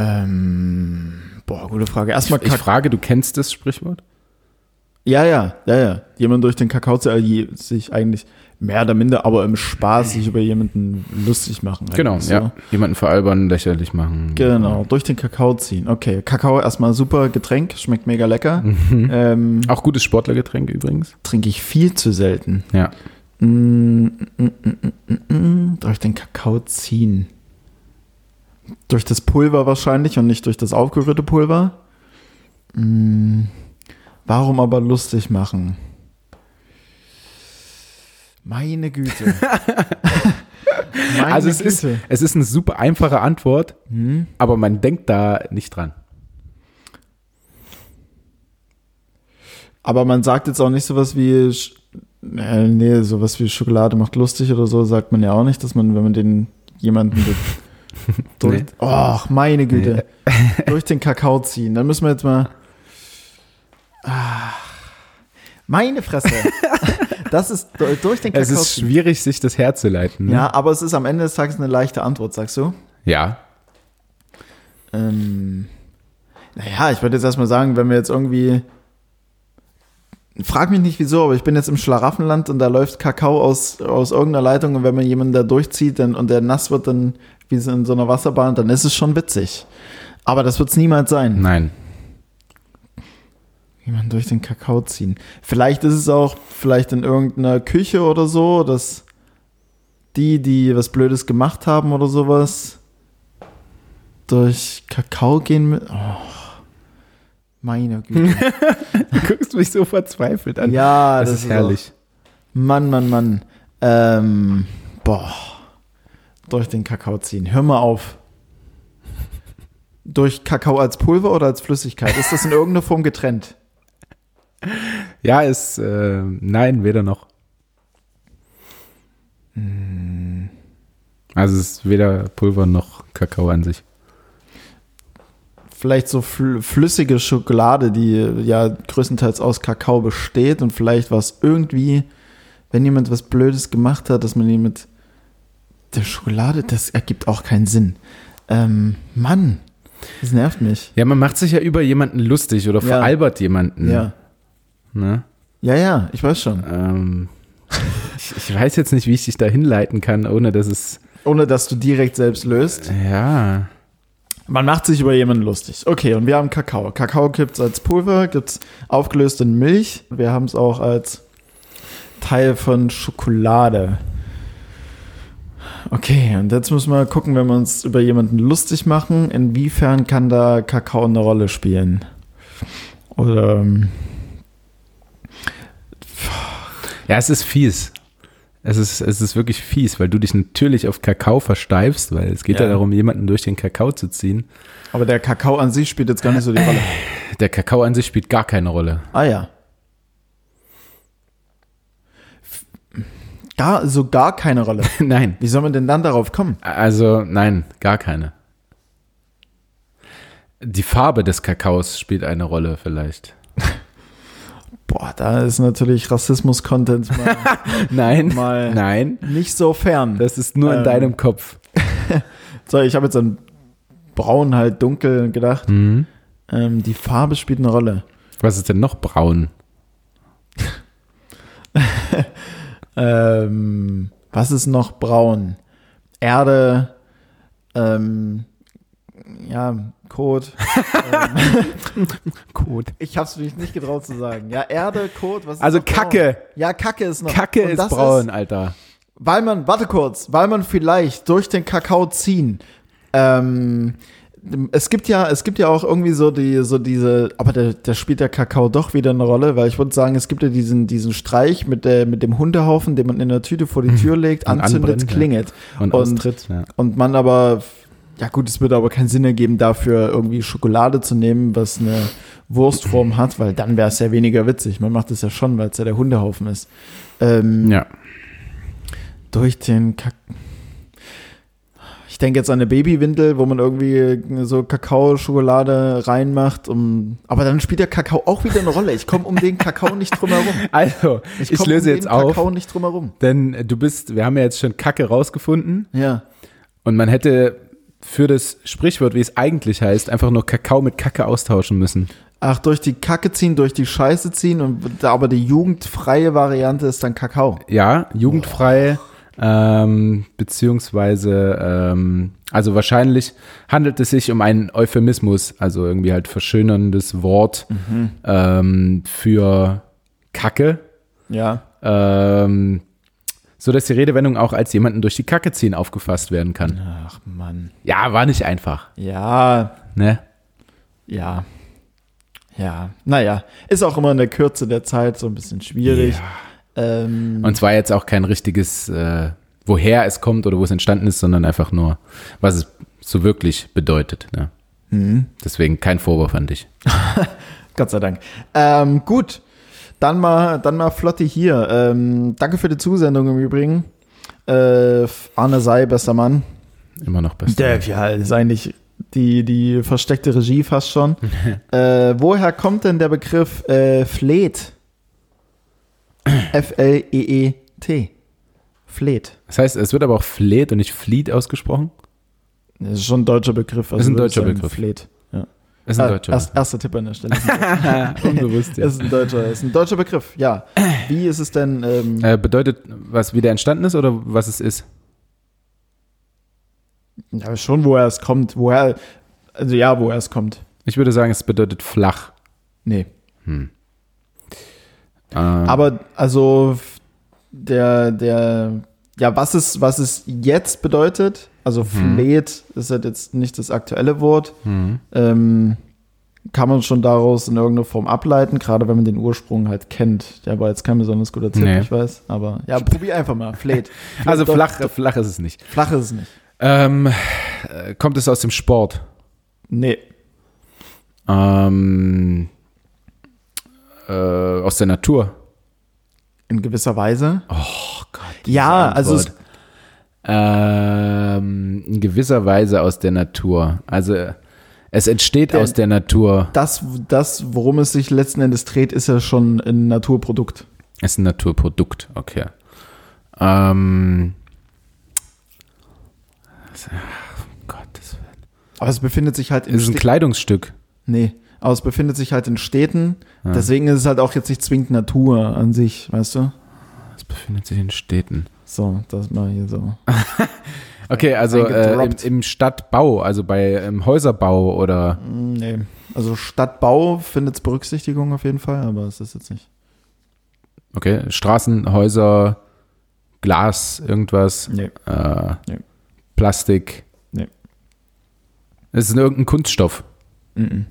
Ähm, boah, gute Frage. Erstmal Ich Kak frage, du kennst das Sprichwort? Ja, ja, ja, ja. Jemand durch den Kakao zu äh, sich eigentlich mehr oder minder, aber im Spaß sich über jemanden lustig machen. Genau, eigentlich ja. Jemanden veralbern, lächerlich machen. Genau, durch den Kakao ziehen. Okay, Kakao erstmal super Getränk, schmeckt mega lecker. Mhm. Ähm, Auch gutes Sportlergetränk übrigens. trinke ich viel zu selten. Ja. Mm, mm, mm, mm, mm, mm, durch den Kakao ziehen. Durch das Pulver wahrscheinlich und nicht durch das aufgerührte Pulver. Mm, warum aber lustig machen? Meine Güte. Meine Also es ist, es ist eine super einfache Antwort, Hm? aber man denkt da nicht dran. Aber man sagt jetzt auch nicht sowas wie, äh, nee, sowas wie Schokolade macht lustig oder so, sagt man ja auch nicht, dass man, wenn man den jemanden, Durch, Nee. Och, meine Güte. durch den Kakao ziehen. Dann müssen wir jetzt mal. Ah, meine Fresse. Das ist durch den Es Kakao ist ziehen. schwierig, sich das herzuleiten. Ne? Ja, aber es ist am Ende des Tages eine leichte Antwort, sagst du? Ja. Ähm, naja, ich würde jetzt erstmal sagen, wenn wir jetzt irgendwie. Frag mich nicht wieso, aber ich bin jetzt im Schlaraffenland und da läuft Kakao aus, aus irgendeiner Leitung und wenn man jemanden da durchzieht dann, und der nass wird, dann wie so in so einer Wasserbahn, dann ist es schon witzig. Aber das wird es niemals sein. Nein. Jemanden durch den Kakao ziehen. Vielleicht ist es auch vielleicht in irgendeiner Küche oder so, dass die, die was Blödes gemacht haben oder sowas, durch Kakao gehen mit. Oh, meine Güte. Du guckst mich so verzweifelt an. ja, das, ist herrlich. Auch, Mann, Mann, Mann. Ähm, boah. Durch den Kakao ziehen. Hör mal auf. Durch Kakao als Pulver oder als Flüssigkeit? Ist das in irgendeiner Form getrennt? Ja, ist, äh, nein, weder noch. Also es ist weder Pulver noch Kakao an sich. vielleicht so fl flüssige Schokolade, die ja größtenteils aus Kakao besteht und vielleicht was irgendwie, wenn jemand was Blödes gemacht hat, dass man ihn mit der Schokolade, das ergibt auch keinen Sinn. Ähm, Mann, das nervt mich. Ja, man macht sich ja über jemanden lustig oder Ja. veralbert jemanden. Ja. Ne? Ja, ja, ich weiß schon. Ähm, ich, ich weiß jetzt nicht, wie ich dich da hinleiten kann, ohne dass es. Ohne dass du direkt selbst löst. Ja. Man macht sich über jemanden lustig. Okay, und wir haben Kakao. Kakao gibt es als Pulver, gibt es aufgelöst in Milch. Wir haben es auch als Teil von Schokolade. Okay, und jetzt müssen wir gucken, wenn wir uns über jemanden lustig machen, inwiefern kann da Kakao eine Rolle spielen? Oder ähm, Ja, es ist fies. Es ist, es ist wirklich fies, weil du dich natürlich auf Kakao versteifst, weil es geht ja, Ja. darum, jemanden durch den Kakao zu ziehen. aber der Kakao an sich spielt jetzt gar nicht so die Rolle. Der Kakao an sich spielt gar keine Rolle. Ah ja. Gar, so gar keine Rolle. Nein. Wie soll man denn dann darauf kommen? Also, nein, gar keine. Die Farbe des Kakaos spielt eine Rolle vielleicht. Boah, da ist natürlich Rassismus-Content mal Nein, Mal- nein. nicht so fern. Das ist nur in Ähm. deinem Kopf. So, ich habe jetzt an braun halt dunkel gedacht. Mhm. Ähm, die Farbe spielt eine Rolle. Was ist denn noch braun? Ähm, was ist noch braun? Erde, ähm, ja, Kot. Kot. Ich hab's mich nicht getraut zu sagen. Ja, Erde, Kot, was ist Also noch braun? Kacke. Ja, Kacke ist noch. Kacke ist braun, Alter. weil man, warte kurz, weil man vielleicht durch den Kakao ziehen, ähm, es gibt ja, es gibt ja auch irgendwie so die, so diese, aber da, da spielt der Kakao doch wieder eine Rolle, weil ich würde sagen, es gibt ja diesen, diesen Streich mit der, mit dem Hundehaufen, den man in der Tüte vor die Tür legt, anzündet, anbrennt, ja. klingelt. Und, Und- austritt, ja. Und man aber, ja gut, es würde aber keinen Sinn ergeben, dafür irgendwie Schokolade zu nehmen, was eine Wurstform hat, weil dann wäre es ja weniger witzig. Man macht es ja schon, weil es ja der Hundehaufen ist. Ähm, ja. durch den Kak Ich denke jetzt an eine Babywindel, wo man irgendwie so Kakao-Schokolade reinmacht. Um, aber dann spielt der Kakao auch wieder eine Rolle. Ich komme um den Kakao nicht drum herum. Also, ich, komm löse um jetzt den auf, Kakao nicht drum herum. denn du bist, wir haben ja jetzt schon Kacke rausgefunden Ja. und man hätte für das Sprichwort, wie es eigentlich heißt, einfach nur Kakao mit Kacke austauschen müssen. Ach, durch die Kacke ziehen, durch die Scheiße ziehen. Und, aber die jugendfreie Variante ist dann Kakao. Ja, jugendfrei, ähm, beziehungsweise, ähm, also wahrscheinlich handelt es sich um einen Euphemismus, also irgendwie halt verschönerndes Wort ähm, für Kacke, Ja. ähm, so dass die Redewendung auch als jemanden durch die Kacke ziehen aufgefasst werden kann. Ach, Mann. Ja, war nicht einfach, Ja, ne? ja. Ja. Naja, ist auch immer in der Kürze der Zeit so ein bisschen schwierig. Ähm, Und zwar jetzt auch kein richtiges, äh, woher es kommt oder wo es entstanden ist, sondern einfach nur, was es so wirklich bedeutet. Ne? Mhm. Deswegen kein Vorwurf an dich. Gott sei Dank. Ähm, gut, dann mal, dann mal Flotte hier. Ähm, danke für die Zusendung im Übrigen. Äh, Arne Sei, bester Mann. Immer noch besser. Der, ja, ist eigentlich die, die versteckte Regie fast schon. äh, woher kommt denn der Begriff äh, Fleet? F-L-E-E-T. Fleet. Das heißt, es wird aber auch Fleet und nicht Fleet ausgesprochen? Das ist schon ein deutscher Begriff. Ist ein deutscher sagen, Begriff. Fleet. Ja. Ist ein Ah, deutscher. erst, erster Tipp an der Stelle. Unbewusst, ja. ist, ein deutscher, ist ein deutscher Begriff, ja. Wie ist es denn? Ähm, Äh, bedeutet, was wieder entstanden ist oder was es ist? ja, schon, woher es kommt. Woher, also ja, woher es kommt. Ich würde sagen, es bedeutet flach. Nee. Ähm, Aber also der, der, ja, was es, was es jetzt bedeutet, also Fleet ist halt jetzt nicht das aktuelle Wort, hm. ähm, kann man schon daraus in irgendeiner Form ableiten, gerade wenn man den Ursprung halt kennt. Der war jetzt kein besonders guter Tipp, Nee. ich weiß, aber ja, probier einfach mal. Fleet. Also Fleet- flach, flach ist es nicht. Flach ist es nicht. Ähm, äh, kommt es aus dem Sport? Nee. Ähm, äh, aus der Natur? In gewisser Weise. Oh Gott. ja, also es, ähm, in gewisser Weise aus der Natur. Also es entsteht aus der Natur. das, das, worum es sich letzten Endes dreht, ist ja schon ein Naturprodukt. Es ist ein Naturprodukt, okay. Ähm, ach, um Gottes Willen. Aber es befindet sich halt in Es ist ein Stä- Kleidungsstück. Nee, aber es befindet sich halt in Städten. Ja. Deswegen ist es halt auch jetzt nicht zwingend Natur an sich, weißt du? Es befindet sich in Städten. So, das mal hier so. Okay, also äh, im, im Stadtbau, also bei im Häuserbau oder Mm, Nee. Also Stadtbau findet Berücksichtigung auf jeden Fall, aber es ist jetzt nicht. okay, Straßen, Häuser, Glas, irgendwas, Nee. äh, Nee. Plastik. Nee. Es ist irgendein Kunststoff. Mm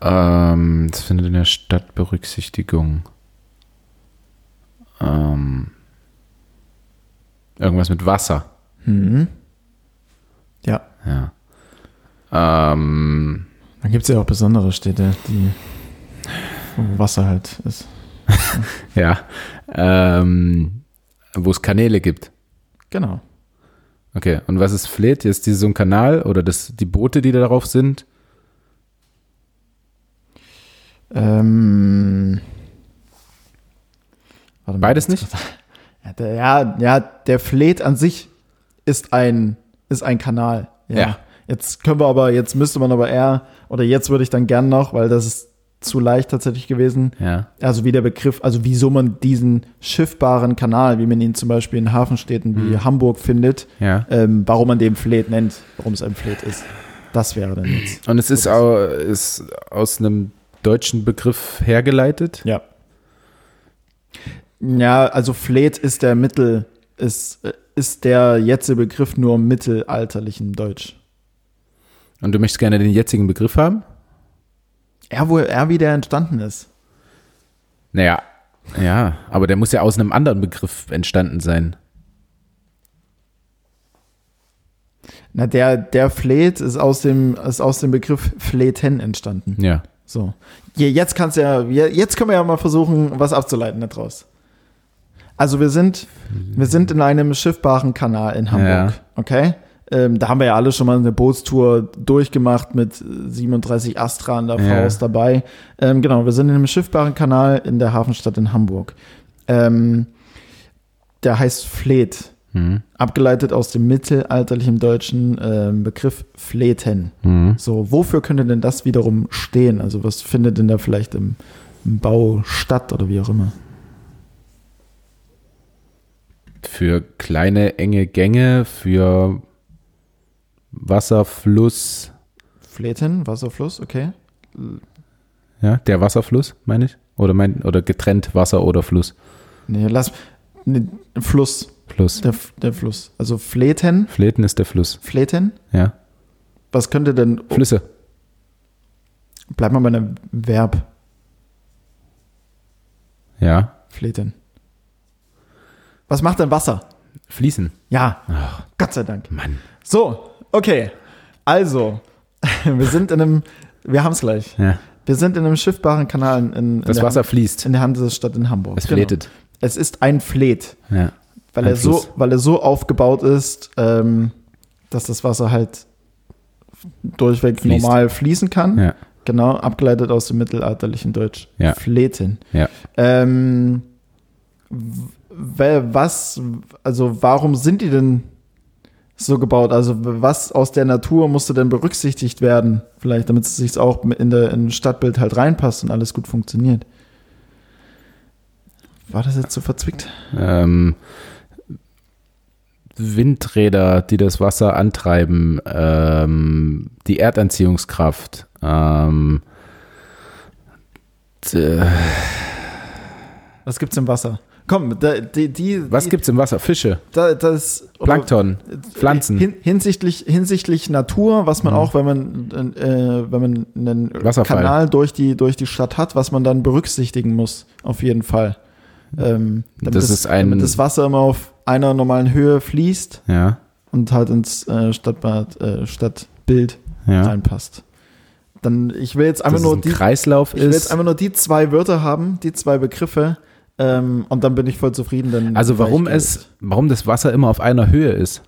Ähm, das findet in der Stadt Berücksichtigung. Ähm, irgendwas mit Wasser. Mhm. Ja. Ja. Ähm, Dann gibt es ja auch besondere Städte, die wo Wasser halt ist. ja. Ähm, wo es Kanäle gibt. Genau. Okay, und was ist Fleet? Ist dieses so ein Kanal oder das, die Boote, die da darauf sind? Ähm, mal. Beides nicht? Ja, der, ja, ja, der Fleet an sich ist ein, ist ein Kanal. Ja. Jetzt können wir aber, jetzt müsste man aber eher, oder jetzt würde ich dann gern noch, weil das ist zu leicht tatsächlich gewesen, Ja. also wie der Begriff, also wieso man diesen schiffbaren Kanal, wie man ihn zum Beispiel in Hafenstädten wie Hamburg findet, Ja. ähm, warum man den Fleet nennt, warum es ein Fleet ist. Das wäre dann jetzt. Und es ist, au, ist aus einem deutschen Begriff hergeleitet? Ja. Ja, also Fleet ist der Mittel, ist, äh, ist der jetzige Begriff nur mittelalterlichen Deutsch. Und du möchtest gerne den jetzigen Begriff haben? Er, wo er wie der entstanden ist. Naja, ja, aber der muss ja aus einem anderen Begriff entstanden sein. Na, der, der Fleet ist aus dem, ist aus dem Begriff Fleten entstanden. Ja. So. Je- Jetzt kannst du ja, je- jetzt können wir ja mal versuchen, was abzuleiten daraus. Also wir sind, wir sind in einem schiffbaren Kanal in Hamburg. Ja. Okay? Ähm, da haben wir ja alle schon mal eine Bootstour durchgemacht mit 37 Astra an der Ja. Faust dabei. Ähm, genau, wir sind in einem schiffbaren Kanal in der Hafenstadt in Hamburg. Ähm, der heißt Fleet. Mhm. Abgeleitet aus dem mittelalterlichen deutschen ähm, Begriff Fleten. Mhm. So, wofür könnte denn das wiederum stehen? Also, was findet denn da vielleicht im, im Bau statt oder wie auch immer? Für kleine, enge Gänge, für Wasserfluss, Fleten, Wasserfluss, okay. ja, der Wasserfluss, meine ich? Oder, mein, oder getrennt Wasser oder Fluss. Nee, lass. Nee, Fluss, Fluss. der, der Fluss. Also Fleten, Fleten ist der Fluss, Fleten. ja. Was könnte denn. Oh, Flüsse. bleib mal bei einem Verb. Ja. Fleten. Was macht denn Wasser? Fließen. Ja, Ach, Gott sei Dank. Mann. So, okay. Also, wir sind in einem. Wir haben es gleich. Ja. Wir sind in einem schiffbaren Kanal in, in, Das der, Wasser fließt. in der Hansestadt in Hamburg. Es Genau. fletet. Es ist ein Fleet. Ja. Weil er so, weil er so aufgebaut ist, ähm, dass das Wasser halt durchweg Fließt. normal fließen kann. Ja. Genau, abgeleitet aus dem mittelalterlichen Deutsch. Ja. Fleten. Ja. Ähm, was, also warum sind die denn so gebaut? Also was aus der Natur musste denn berücksichtigt werden? Vielleicht, damit es sich auch in der in Stadtbild halt reinpasst und alles gut funktioniert. War das jetzt so verzwickt? Ähm, Windräder, die das Wasser antreiben, ähm, die Erdanziehungskraft, ähm, Was gibt's im Wasser? Komm, da, die, die, was gibt's im Wasser? Fische, da, das Plankton, Pflanzen. Hin, hinsichtlich, hinsichtlich Natur, was man auch, wenn man, äh, wenn man einen Wasserfall. Kanal durch die, durch die Stadt hat, was man dann berücksichtigen muss, auf jeden Fall. Ähm, damit Das ist ein- damit das Wasser immer auf einer normalen Höhe fließt Ja, und halt ins äh, Stadtbad, äh, Stadtbild ja. reinpasst. Dann, ich will jetzt einfach nur ein die, Kreislauf ich will jetzt einfach nur die zwei Wörter haben, die zwei Begriffe, ähm, und dann bin ich voll zufrieden. Also warum es, warum das Wasser immer auf einer Höhe ist.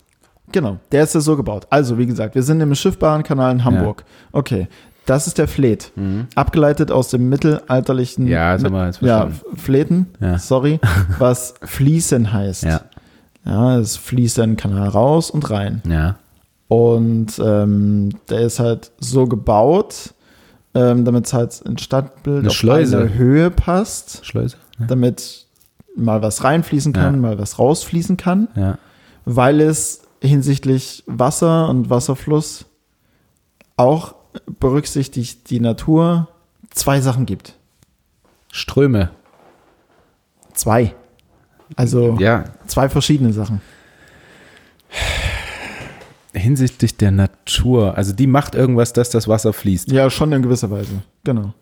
Genau, der ist ja so gebaut. Also, wie gesagt, wir sind im schiffbaren Kanal in Hamburg. Okay, das ist der Fleet. Abgeleitet aus dem mittelalterlichen. Mhm. Ja, jetzt ja. Fleten, Ja. sorry, was fließen heißt. Ja, Ja, es fließt ein Kanal raus und rein. ja, Und ähm, der ist halt so gebaut, ähm, damit es halt ins Stadtbild Eine auf Schleuse. eine Höhe passt, Schleuse. Ja. damit mal was reinfließen kann, Ja. mal was rausfließen kann ja. weil es hinsichtlich Wasser und Wasserfluss auch berücksichtigt die Natur zwei Sachen gibt. Ströme. Zwei. Also Ja, zwei verschiedene Sachen. hinsichtlich der Natur. Also die macht irgendwas, dass das Wasser fließt. Ja, schon in gewisser Weise. Genau.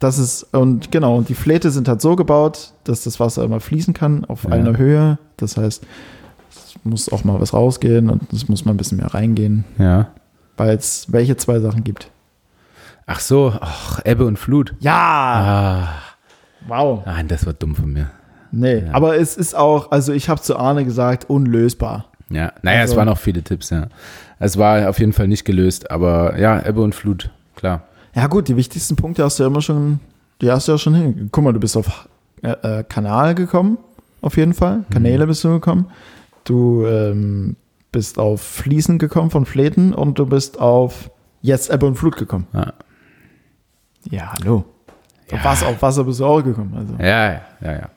Das ist, und genau, und die Fläte sind halt so gebaut, dass das Wasser immer fließen kann auf Ja. einer Höhe. Das heißt, es muss auch mal was rausgehen und es muss mal ein bisschen mehr reingehen, Ja. weil es welche zwei Sachen gibt. Ach so, ach, Ebbe und Flut. Ja! Ah, Wow. nein, das war dumm von mir. Nee, Ja. aber es ist auch, also ich habe zu Arne gesagt, unlösbar. Ja, naja, Also- es waren auch viele Tipps, ja. Es war auf jeden Fall nicht gelöst, aber ja, Ebbe und Flut, klar. Ja gut, die wichtigsten Punkte hast du ja immer schon, die hast du ja schon hin. Guck mal, du bist auf äh, äh, Kanal gekommen, auf jeden Fall. Kanäle bist du gekommen. Du ähm, bist auf Fließen gekommen von Fläten und du bist auf jetzt Ebbe und Flut gekommen. Ja. Ja, hallo. Ja. Auf, Wasser, auf Wasser bist du auch gekommen. Also. Ja, ja, ja, ja.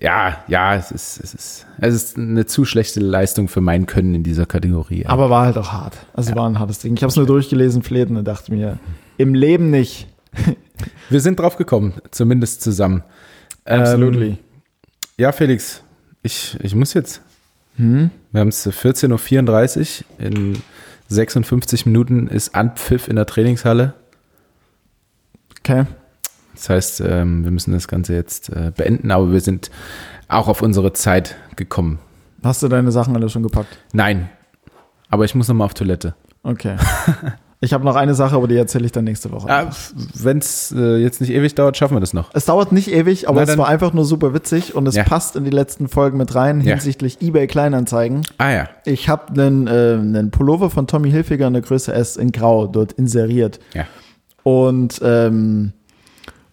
Ja, ja, es ist, es ist, es ist eine zu schlechte Leistung für mein Können in dieser Kategorie. Aber war halt auch hart. Also war ein hartes Ding. Ich habe es nur durchgelesen, Fläten, und dachte mir, im Leben nicht. wir sind drauf gekommen, zumindest zusammen. Ähm, ja, Felix, ich, ich muss jetzt. Hm? Wir haben es 14.34 Uhr. In 56 Minuten ist Anpfiff in der Trainingshalle. Okay. Das heißt, ähm, wir müssen das Ganze jetzt äh, beenden, aber wir sind auch auf unsere Zeit gekommen. Hast du deine Sachen alle schon gepackt? Nein, aber ich muss noch mal auf Toilette. Okay. Ich habe noch eine Sache, aber die erzähle ich dann nächste Woche. Ja, Wenn es äh, jetzt nicht ewig dauert, schaffen wir das noch. Es dauert nicht ewig, aber Na, es war einfach nur super witzig und es Ja. passt in die letzten Folgen mit rein Ja. hinsichtlich eBay Kleinanzeigen. Ah ja, Ich habe einen, äh, einen Pullover von Tommy Hilfiger in der Größe S in Grau dort inseriert. ja. Und, ähm,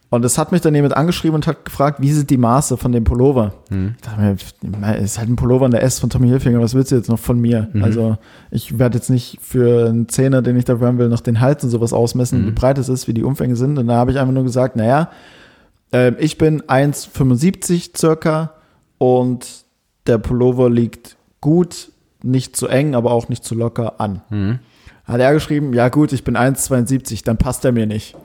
und es hat mich dann jemand angeschrieben und hat gefragt, wie sind die Maße von dem Pullover? Hm. Ich dachte mir, es ist halt ein Pullover in der S von Tommy Hilfiger, was willst du jetzt noch von mir? Mhm. Also ich werde jetzt nicht für einen Zehner, den ich dafür haben will, noch den Hals und sowas ausmessen, Mhm. wie breit es ist, wie die Umfänge sind. Und da habe ich einfach nur gesagt, naja, ähm, ich bin 1,75 circa und der Pullover liegt gut, nicht zu eng, aber auch nicht zu locker an. Mhm. Hat er geschrieben, ja gut, ich bin 1,72, dann passt er mir nicht.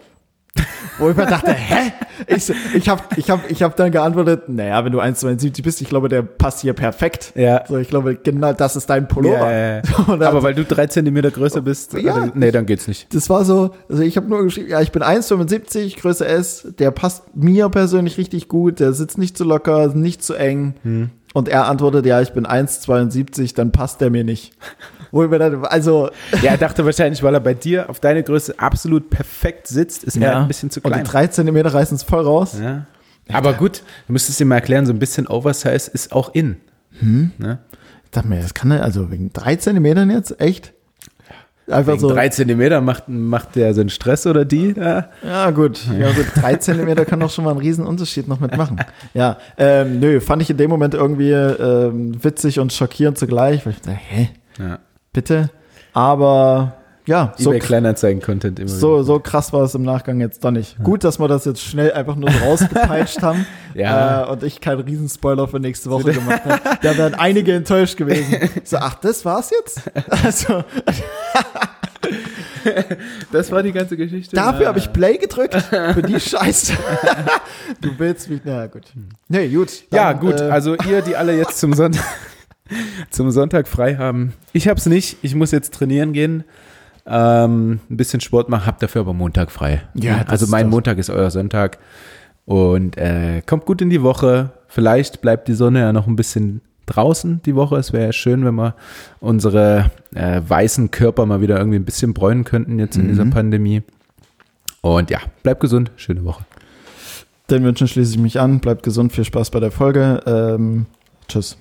Wo ich mir dachte, hä? Ich, ich habe ich hab, ich hab dann geantwortet, naja, wenn du 1,72 bist, ich glaube, der passt hier perfekt. Ja. So, ich glaube, genau das ist dein Pullover. Ja, ja, ja. Aber weil du drei Zentimeter größer bist, Ja. also, nee, dann geht's nicht. das war so, also ich habe nur geschrieben, ja, ich bin 1,75, Größe S, der passt mir persönlich richtig gut, der sitzt nicht zu locker, nicht zu eng. Hm. Und er antwortet, ja, ich bin 1,72, dann passt der mir nicht. Wo ich mir dachte, also, Ja, er dachte wahrscheinlich, weil er bei dir auf deine Größe absolut perfekt sitzt, ist er ein bisschen zu und die klein. drei Zentimeter reißen es voll raus. Ja. Aber gut, du müsstest dir mal erklären, so ein bisschen Oversize ist auch in. Hm? Ne? Ich dachte mir, das kann er, also wegen drei Zentimetern jetzt, echt? Einfach Wegen so. drei Zentimeter macht, macht der seinen Stress oder die? Ja. Ja, gut. Ja, gut. Drei Zentimeter kann doch schon mal einen riesen Unterschied noch mitmachen. Ja, ähm, nö, fand ich in dem Moment irgendwie ähm, witzig und schockierend zugleich, weil ich dachte, hä, ja. Bitte? Aber ja, so, eBay Kleinanzeigen-Content immer so, wieder. so krass war es im Nachgang jetzt doch nicht. Gut, dass wir das jetzt schnell einfach nur so rausgepeitscht haben Ja. äh, und ich keinen Riesenspoiler für nächste Woche gemacht habe. Da wären einige enttäuscht gewesen. So, ach, das war's jetzt? Also, Das war die ganze Geschichte. Dafür Ja. habe ich Play gedrückt, für die Scheiße. du willst mich, na gut. Nee, gut. Ja, dann, gut, äh, also ihr, die alle jetzt zum Sonntag, zum Sonntag frei haben. Ich hab's nicht, ich muss jetzt trainieren gehen. Ähm, ein bisschen Sport machen, hab dafür aber Montag frei. Ja, also mein das. Montag ist euer Sonntag. Und äh, kommt gut in die Woche. Vielleicht bleibt die Sonne ja noch ein bisschen draußen die Woche. Es wäre ja schön, wenn wir unsere äh, weißen Körper mal wieder irgendwie ein bisschen bräunen könnten jetzt in dieser Pandemie. Und ja, bleibt gesund. Schöne Woche. Den Wünschen schließe ich mich an. Bleibt gesund, viel Spaß bei der Folge. Ähm, tschüss.